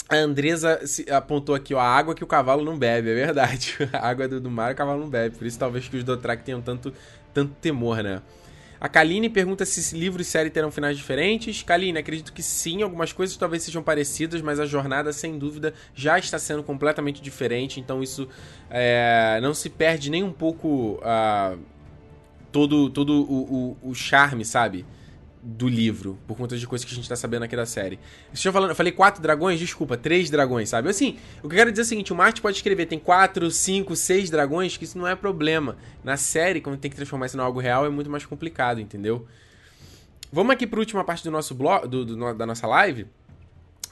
a Andresa apontou aqui, ó, a água que o cavalo não bebe, é verdade. A água do, do mar o cavalo não bebe, por isso talvez que os Dothraki tenham tanto, tanto temor, né? A Kaline pergunta se livro e série terão finais diferentes. Kaline, acredito que sim, algumas coisas talvez sejam parecidas, mas a jornada, sem dúvida, já está sendo completamente diferente, então isso é, não se perde nem um pouco uh, todo, todo o, o, o charme, sabe? do livro, por conta de coisas que a gente tá sabendo aqui da série. Vocês falando, eu falei quatro dragões, desculpa, três dragões, sabe? Assim, o que eu quero dizer é o seguinte: o Marte pode escrever, tem quatro, cinco, seis dragões, que isso não é problema. Na série, quando tem que transformar isso em algo real, é muito mais complicado, entendeu? Vamos aqui pra última parte do nosso blog, do, do, da nossa live.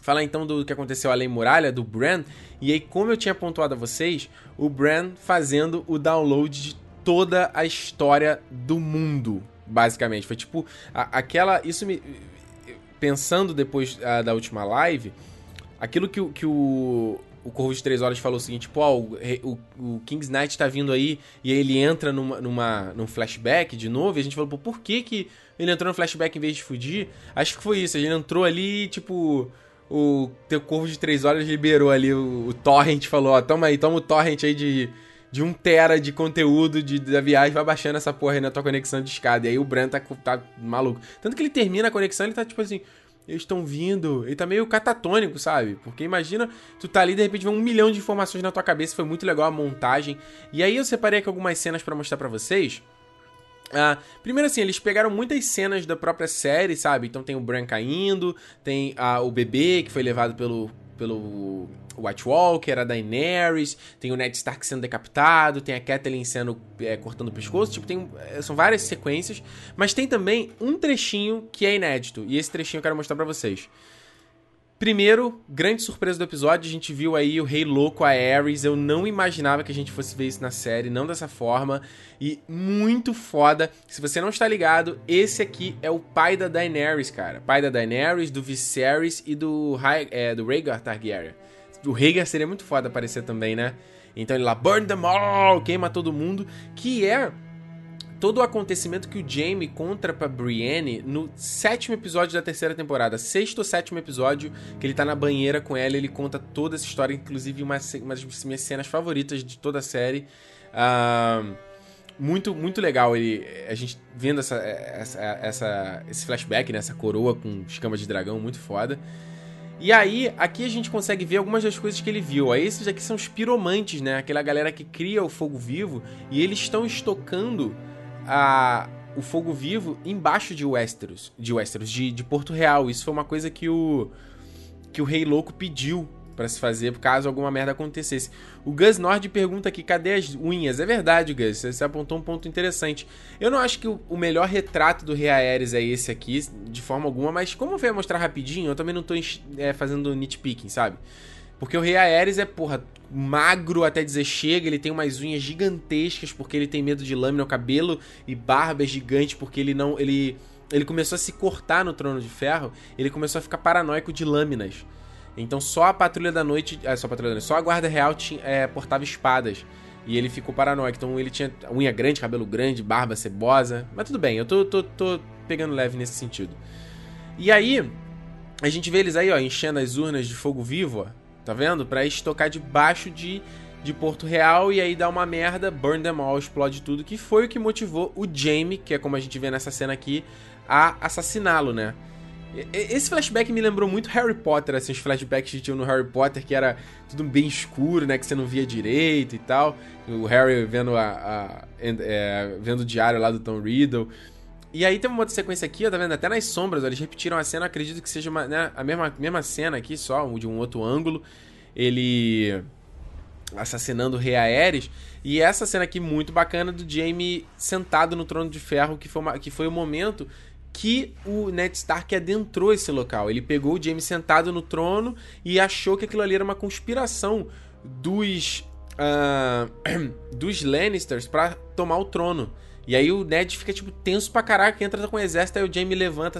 Falar então do que aconteceu além muralha, do Bran. E aí, como eu tinha pontuado a vocês, o Bran fazendo o download de toda a história do mundo, basicamente. Foi tipo, a, aquela. Isso me. Pensando depois a, da última live, aquilo que, que o, o Corvo de Três Horas falou o seguinte, pô, o, o, o King's Knight tá vindo aí, e aí ele entra numa, numa, num flashback de novo, e a gente falou, pô, por que que ele entrou no flashback em vez de fugir? Acho que foi isso, ele entrou ali, tipo, o teu Corvo de Três Horas liberou ali o, o torrent, falou, ó, toma aí, toma o torrent aí de, de um tera de conteúdo de, da viagem, vai baixando essa porra aí na tua conexão de escada, e aí o Bran tá, tá maluco. Tanto que ele termina a conexão, ele tá tipo assim eles estão vindo. Ele tá meio catatônico, sabe? Porque imagina, tu tá ali de repente vem um milhão de informações na tua cabeça, foi muito legal a montagem. E aí eu separei aqui algumas cenas para mostrar para vocês. Uh, primeiro assim, eles pegaram muitas cenas da própria série, sabe? Então tem o Bran caindo, tem uh, o bebê que foi levado pelo, pelo White Walker, a Daenerys, tem o Ned Stark sendo decapitado, tem a Catelyn sendo é, cortando o pescoço, tipo, tem, é, são várias sequências, mas tem também um trechinho que é inédito, e esse trechinho eu quero mostrar para vocês. Primeiro, grande surpresa do episódio, a gente viu aí o Rei Louco, a Ares. Eu não imaginava que a gente fosse ver isso na série, não dessa forma. E muito foda. Se você não está ligado, esse aqui é o pai da Daenerys, cara. Pai da Daenerys, do Viserys e do, é, do Rhaegar Targaryen. O Rhaegar seria muito foda aparecer também, né? Então ele lá, burn them all, queima todo mundo. Que é todo o acontecimento que o Jaime contra pra Brienne no sétimo episódio da terceira temporada. Sexto ou sétimo episódio, que ele tá na banheira com ela, ele conta toda essa história, inclusive uma, uma das minhas cenas favoritas de toda a série. Uh, muito, muito legal ele, a gente vendo essa, essa, essa, esse flashback, né, essa coroa com escamas de dragão, muito foda. E aí, aqui a gente consegue ver algumas das coisas que ele viu. Aí esses aqui são os piromantes, né? Aquela galera que cria o fogo vivo e eles estão estocando a, o fogo vivo embaixo de Westeros, de Westeros, de, de Porto Real. Isso foi uma coisa que o que o Rei Louco pediu para se fazer caso alguma merda acontecesse. O Gus Nord pergunta aqui, cadê as unhas? É verdade, Gus, você apontou um ponto interessante. Eu não acho que o, melhor retrato do Rei Ares é esse aqui, de forma alguma, mas como eu vou mostrar rapidinho, eu também não tô é, fazendo nitpicking, sabe? Porque o Rei Ares é, porra, magro até dizer chega, ele tem umas unhas gigantescas porque ele tem medo de lâmina, o cabelo e barba é gigante porque ele não... ele ele começou a se cortar no Trono de Ferro, ele começou a ficar paranoico de lâminas. Então só a Patrulha da Noite. É, só a Patrulha da Noite. Só a Guarda Real tinha, é, portava espadas. E ele ficou paranoico. Então ele tinha unha grande, cabelo grande, barba cebosa. Mas tudo bem, eu tô, tô, tô pegando leve nesse sentido. E aí, a gente vê eles aí, ó, enchendo as urnas de fogo vivo, ó. Tá vendo? Pra estocar debaixo de, de Porto Real e aí dá uma merda, burn them all, explode tudo. Que foi o que motivou o Jamie, que é como a gente vê nessa cena aqui, a assassiná-lo, né? Esse flashback me lembrou muito Harry Potter, assim, os flashbacks que tinham no Harry Potter, que era tudo bem escuro, né? Que você não via direito e tal. O Harry vendo, a, a é, vendo o diário lá do Tom Riddle. E aí tem uma outra sequência aqui, ó, tá vendo? Até nas sombras, ó, eles repetiram a cena, acredito que seja uma, né, a mesma, mesma cena aqui, só de um outro ângulo. Ele assassinando o Rei Aerys. E essa cena aqui muito bacana do Jaime sentado no trono de ferro, que foi, uma, que foi o momento que o Ned Stark adentrou esse local. Ele pegou o Jaime sentado no trono e achou que aquilo ali era uma conspiração dos uh, dos Lannisters para tomar o trono. E aí o Ned fica tipo tenso pra caraca, entra com o exército, aí o Jaime levanta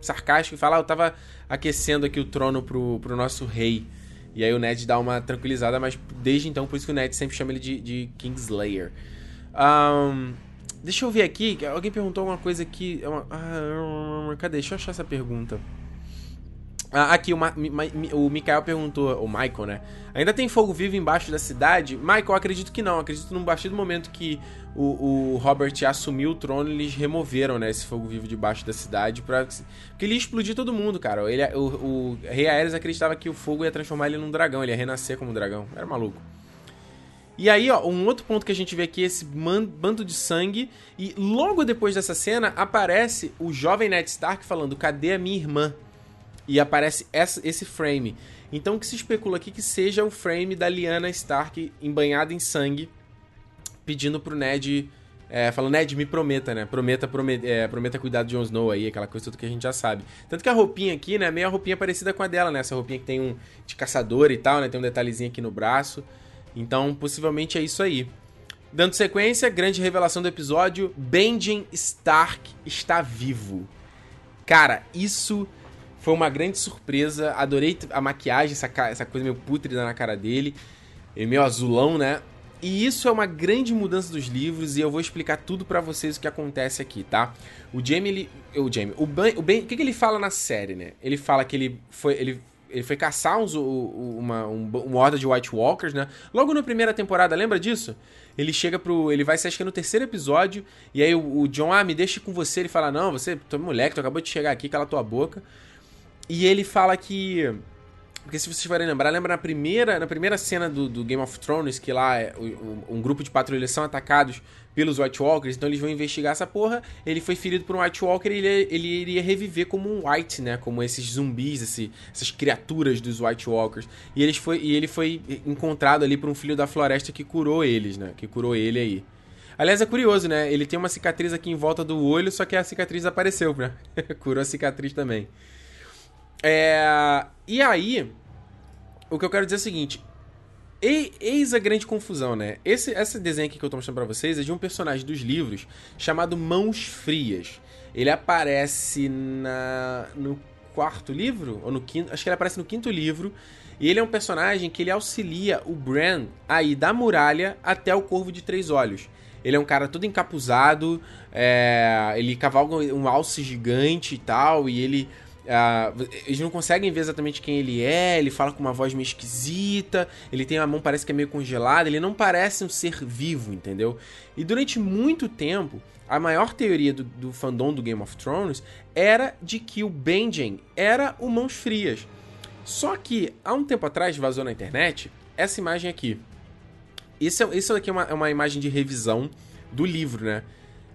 sarcástico e fala: ah, "Eu tava aquecendo aqui o trono pro, pro nosso rei". E aí o Ned dá uma tranquilizada, mas desde então por isso que o Ned sempre chama ele de, de Kingslayer. Um, Deixa eu ver aqui. Alguém perguntou alguma coisa aqui. É ah, cadê? Deixa eu achar essa pergunta. Ah, aqui, o, Ma o Mikael perguntou, o Michael, né? Ainda tem fogo vivo embaixo da cidade? Michael, acredito que não. Acredito no partir do momento que o, o, Robert assumiu o trono, eles removeram, né, esse fogo vivo debaixo da cidade pra... Porque ele ia explodir todo mundo, cara. Ele, o, o Rei Ares acreditava que o fogo ia transformar ele num dragão, ele ia renascer como dragão. Era maluco. E aí, ó, um outro ponto que a gente vê aqui é esse bando de sangue. E logo depois dessa cena, aparece o jovem Ned Stark falando: Cadê a minha irmã? E aparece essa, esse frame. Então, o que se especula aqui que seja o frame da Lyanna Stark embanhada em sangue, pedindo pro Ned. É, falando, Ned, me prometa, né? Prometa, prometa, é, prometa cuidar de Jon Snow aí, aquela coisa tudo que a gente já sabe. Tanto que a roupinha aqui, né? Meio a roupinha parecida com a dela, né? Essa roupinha que tem um de caçador e tal, né? Tem um detalhezinho aqui no braço. Então, possivelmente é isso aí. Dando sequência, grande revelação do episódio: Benjen Stark está vivo. Cara, isso Foi uma grande surpresa. Adorei a maquiagem, essa, essa coisa meio pútrida na cara dele. E meio azulão, né? E isso é uma grande mudança dos livros e eu vou explicar tudo para vocês o que acontece aqui, tá? O Jamie, ele, o Jamie, o Ben, o, ben, o que, que ele fala na série, né? Ele fala que ele foi, ele, ele foi caçar uns, uma, um, um horda de White Walkers, né? Logo na primeira temporada, lembra disso? Ele chega pro. Ele vai, acho que é no terceiro episódio. E aí o, o, John, ah, me deixa com você. Ele fala: Não, você, tu é moleque, tu acabou de chegar aqui, cala tua boca. E ele fala que. Porque se vocês forem lembrar, lembra na primeira, na primeira cena do, do Game of Thrones, que lá é, um, um grupo de patrulhas são atacados pelos White Walkers, então eles vão investigar essa porra. Ele foi ferido por um White Walker e ele, ele iria reviver como um White, né? Como esses zumbis, esse, essas criaturas dos White Walkers. E, eles foi, e ele foi encontrado ali por um filho da floresta que curou eles, né? Que curou ele aí. Aliás, é curioso, né? Ele tem uma cicatriz aqui em volta do olho, só que a cicatriz apareceu, né? Curou a cicatriz também. É... E aí, o que eu quero dizer é o seguinte. Eis a grande confusão, né? Esse, esse desenho aqui que eu tô mostrando pra vocês é de um personagem dos livros chamado Mãos Frias. Ele aparece na, no quarto livro, ou no quinto, acho que ele aparece no quinto livro, e ele é um personagem que ele auxilia o Bran a ir da muralha até o Corvo de Três Olhos. Ele é um cara todo encapuzado, é, ele cavalga um alce gigante e tal, e ele Uh, eles não conseguem ver exatamente quem ele é, ele fala com uma voz meio esquisita, ele tem a mão parece que é meio congelada, ele não parece um ser vivo, entendeu? E durante muito tempo, a maior teoria do, do fandom do Game of Thrones era de que o Benjen era o Mãos Frias. Só que, há um tempo atrás, vazou na internet essa imagem aqui. Isso, isso aqui é uma, é uma imagem de revisão do livro, né?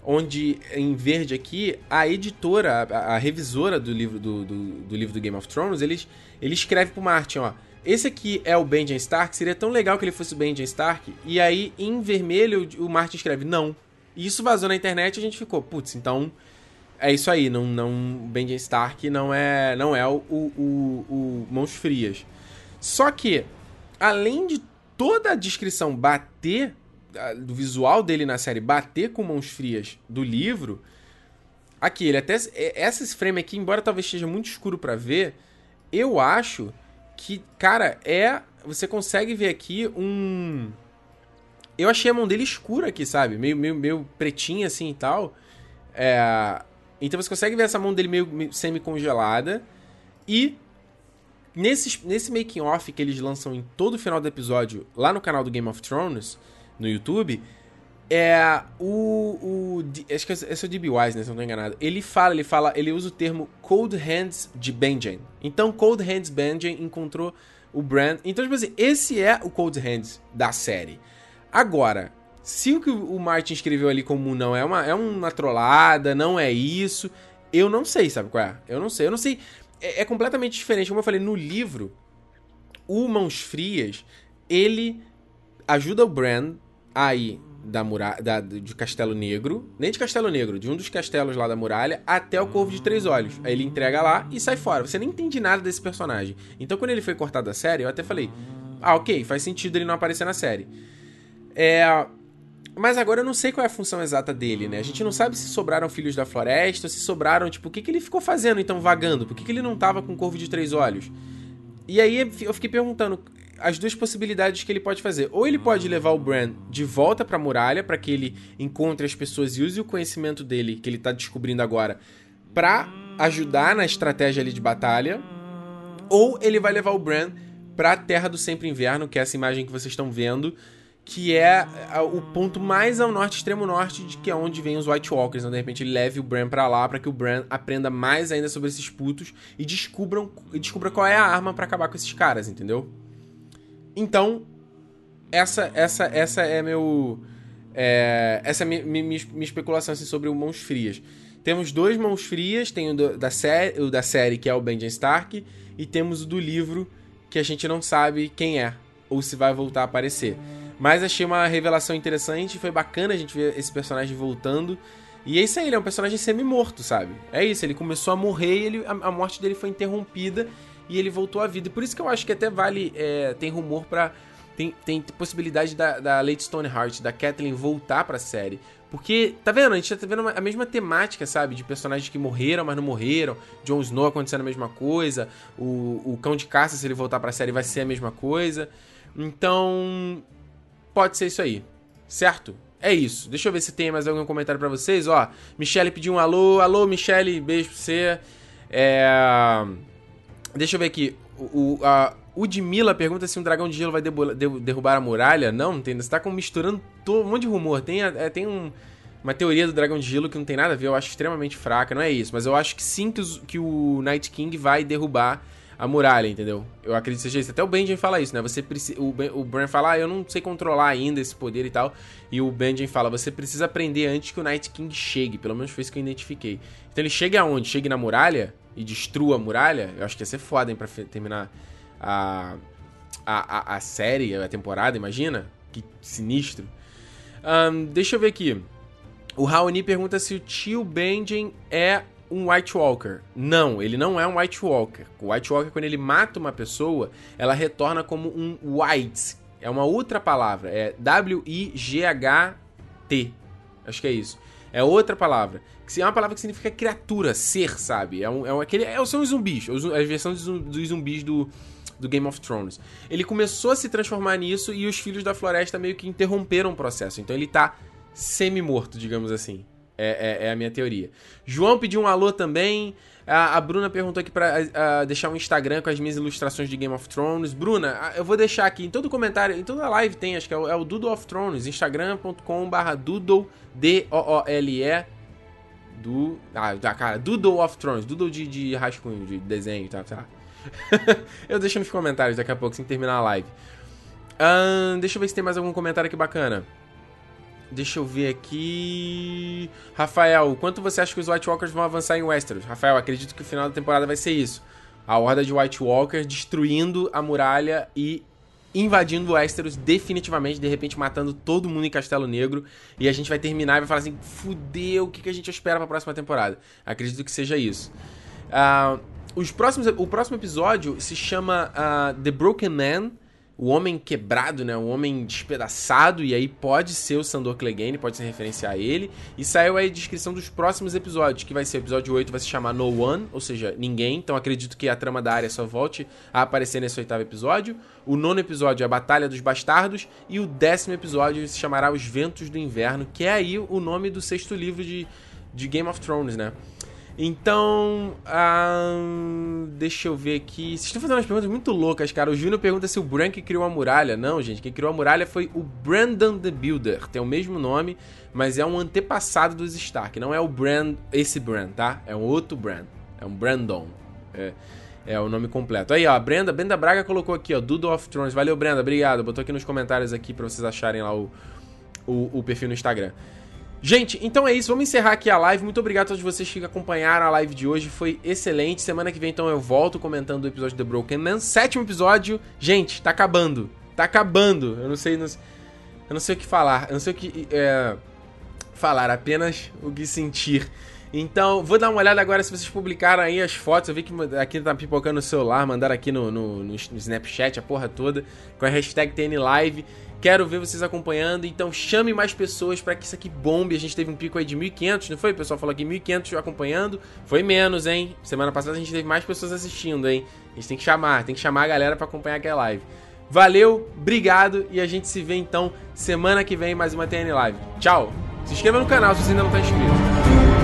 Onde em verde aqui a editora, a, a revisora do livro do, do, do, livro do Game of Thrones, ele, ele escreve pro Martin, ó. Esse aqui é o Benjen Stark, seria tão legal que ele fosse o Benjen Stark. E aí, em vermelho, o Martin escreve não. E isso vazou na internet e a gente ficou, putz, então é isso aí, não, não Benjen Stark não é não é o, o, o Mãos Frias. Só que, além de toda a descrição bater do visual dele na série bater com mãos frias do livro, aqui, ele até. É, esse frame aqui, embora talvez esteja muito escuro para ver, eu acho que, cara, é. Você consegue ver aqui um. Eu achei a mão dele escura aqui, sabe? Meio, meio, meio pretinha assim e tal. É... Então você consegue ver essa mão dele meio, meio semi-congelada. E nesse, nesse making off que eles lançam em todo o final do episódio lá no canal do Game of Thrones, no YouTube, é o, o acho que esse é o D.B. Wise, né, se não estou enganado. Ele fala, ele fala, ele usa o termo Cold Hands de Benjen. Então Cold Hands Benjen encontrou o Brand. Então tipo assim, esse é o Cold Hands da série. Agora, se o que o Martin escreveu ali como não é uma é uma trollada, não é isso, eu não sei, sabe qual é? Eu não sei, eu não sei. É, é completamente diferente. Como eu falei no livro, o Mãos Frias, ele ajuda o Brand aí da muralha da, de Castelo Negro, nem de Castelo Negro, de um dos castelos lá da muralha, até o Corvo de Três Olhos. Aí ele entrega lá e sai fora. Você nem entende nada desse personagem. Então quando ele foi cortado da série, eu até falei: ah, ok, faz sentido ele não aparecer na série. É. Mas agora eu não sei qual é a função exata dele, né? A gente não sabe se sobraram filhos da floresta, se sobraram, tipo, o que, que ele ficou fazendo então vagando? Por que, que ele não tava com o Corvo de Três Olhos? E aí eu fiquei perguntando, as duas possibilidades que ele pode fazer. Ou ele pode levar o Bran de volta para a muralha para que ele encontre as pessoas e use o conhecimento dele que ele tá descobrindo agora para ajudar na estratégia ali de batalha. Ou ele vai levar o Bran para a Terra do Sempre Inverno, que é essa imagem que vocês estão vendo, que é o ponto mais ao norte, extremo norte, de que é onde vem os White Walkers. Então, de repente, ele leve o Bran para lá para que o Bran aprenda mais ainda sobre esses putos e descubram, descubra qual é a arma para acabar com esses caras, entendeu? Então, essa essa essa é meu é, essa é minha, minha, minha especulação assim, sobre o Mãos Frias. Temos dois Mãos Frias, tem o, do, da, série, o da série, que é o Benjamin Stark, e temos o do livro, que a gente não sabe quem é, ou se vai voltar a aparecer. Mas achei uma revelação interessante, foi bacana a gente ver esse personagem voltando. E é isso aí, ele é um personagem semi-morto, sabe? É isso, ele começou a morrer e ele, a, a morte dele foi interrompida e ele voltou à vida. E por isso que eu acho que até vale. É, tem rumor para tem, tem possibilidade da, da Lady Stoneheart, da Kathleen voltar pra série. Porque, tá vendo? A gente tá vendo a mesma temática, sabe? De personagens que morreram, mas não morreram. Jon Snow acontecendo a mesma coisa. O, o Cão de Caça, se ele voltar pra série, vai ser a mesma coisa. Então, pode ser isso aí. Certo? É isso. Deixa eu ver se tem mais algum comentário para vocês. Ó, Michelle pediu um alô. Alô, Michelle, beijo pra você. É... Deixa eu ver aqui. O, a, o Mila pergunta se um dragão de gelo vai derrubar a muralha. Não, não tem. Você tá com, misturando todo, um monte de rumor. Tem, é, tem um, uma teoria do dragão de gelo que não tem nada a ver. Eu acho extremamente fraca. Não é isso. Mas eu acho que sim que, os, que o Night King vai derrubar a muralha, entendeu? Eu acredito que seja isso. Até o Benjen fala isso, né? Você precisa, o, ben, o Bran fala, ah, eu não sei controlar ainda esse poder e tal. E o Benjen fala, você precisa aprender antes que o Night King chegue. Pelo menos foi isso que eu identifiquei. Então ele chega aonde? Chegue na muralha e destrua a muralha? Eu acho que ia ser foda, hein, pra terminar a, a, a, a série, a temporada, imagina? Que sinistro. Um, deixa eu ver aqui. O Raoni pergunta se o tio Benjen é um White Walker. Não, ele não é um White Walker. O White Walker, quando ele mata uma pessoa, ela retorna como um White. É uma outra palavra. É W-I-G-H-T. Acho que é isso. É outra palavra. Que é uma palavra que significa criatura, ser, sabe? É, um, é um, aquele, é, são os zumbis. A versão dos zumbis do, do Game of Thrones. Ele começou a se transformar nisso e os Filhos da Floresta meio que interromperam o processo. Então ele tá semi-morto, digamos assim. É, é, é, a minha teoria. João pediu um alô também. A, a Bruna perguntou aqui pra a, deixar um Instagram com as minhas ilustrações de Game of Thrones. Bruna, eu vou deixar aqui em todo comentário, em toda live tem, acho que é o, é o Doodle of Thrones, instagram.com/barra Doodle, D-O-O-L-E. Do. Ah, tá, cara, Doodle of Thrones, Doodle de, de rascunho, de desenho, tá? tá. eu deixo nos comentários daqui a pouco, sem terminar a live. Um, deixa eu ver se tem mais algum comentário aqui bacana. Deixa eu ver aqui. Rafael, quanto você acha que os White Walkers vão avançar em Westeros? Rafael, acredito que o final da temporada vai ser isso. A horda de White Walkers destruindo a muralha e invadindo Westeros definitivamente, de repente matando todo mundo em Castelo Negro. E a gente vai terminar e vai falar assim: fudeu, o que a gente espera pra próxima temporada? Acredito que seja isso. Uh, os próximos, o próximo episódio se chama uh, The Broken Man o homem quebrado, né? O homem despedaçado, e aí pode ser o Sandor Clegane, pode se referenciar a ele. E saiu aí a descrição dos próximos episódios, que vai ser o episódio 8, vai se chamar No One, ou seja, ninguém. Então acredito que a trama da área só volte a aparecer nesse oitavo episódio. O nono episódio é a Batalha dos Bastardos. E o décimo episódio se chamará Os Ventos do Inverno, que é aí o nome do sexto livro de, de Game of Thrones, né? Então, deixa eu ver aqui. Vocês estão fazendo umas perguntas muito loucas, cara. O Júnior pergunta se o Bran que criou a muralha. Não, gente. Quem criou a muralha foi o Brandon the Builder. Tem o mesmo nome, mas é um antepassado dos Stark. Não é o Bran, esse Bran, tá? É um outro Bran. É um Brandon. É, é o nome completo. Aí, ó. A Brenda, Brenda Braga colocou aqui, ó. Doodle of Thrones. Valeu, Brenda. Obrigado. Botou aqui nos comentários aqui pra vocês acharem lá o, o, o perfil no Instagram. Gente, então é isso. Vamos encerrar aqui a live. Muito obrigado a todos vocês que acompanharam a live de hoje. Foi excelente. Semana que vem, então, eu volto comentando o episódio The Broken Man. Sétimo episódio. Gente, tá acabando. Tá acabando. Eu não sei. Não, eu não sei o que falar. Eu não sei o que. É, falar, apenas o que sentir. Então, vou dar uma olhada agora se vocês publicaram aí as fotos. Eu vi que aqui tá pipocando o celular, mandaram aqui no, no, no Snapchat a porra toda, com a hashtag TNLive. Quero ver vocês acompanhando, então chame mais pessoas para que isso aqui bombe. A gente teve um pico aí de 1.500, não foi? O pessoal falou aqui 1.500 acompanhando. Foi menos, hein? Semana passada a gente teve mais pessoas assistindo, hein? A gente tem que chamar, tem que chamar a galera para acompanhar aquela live. Valeu, obrigado e a gente se vê então semana que vem mais uma TN Live. Tchau! Se inscreva no canal se você ainda não está inscrito.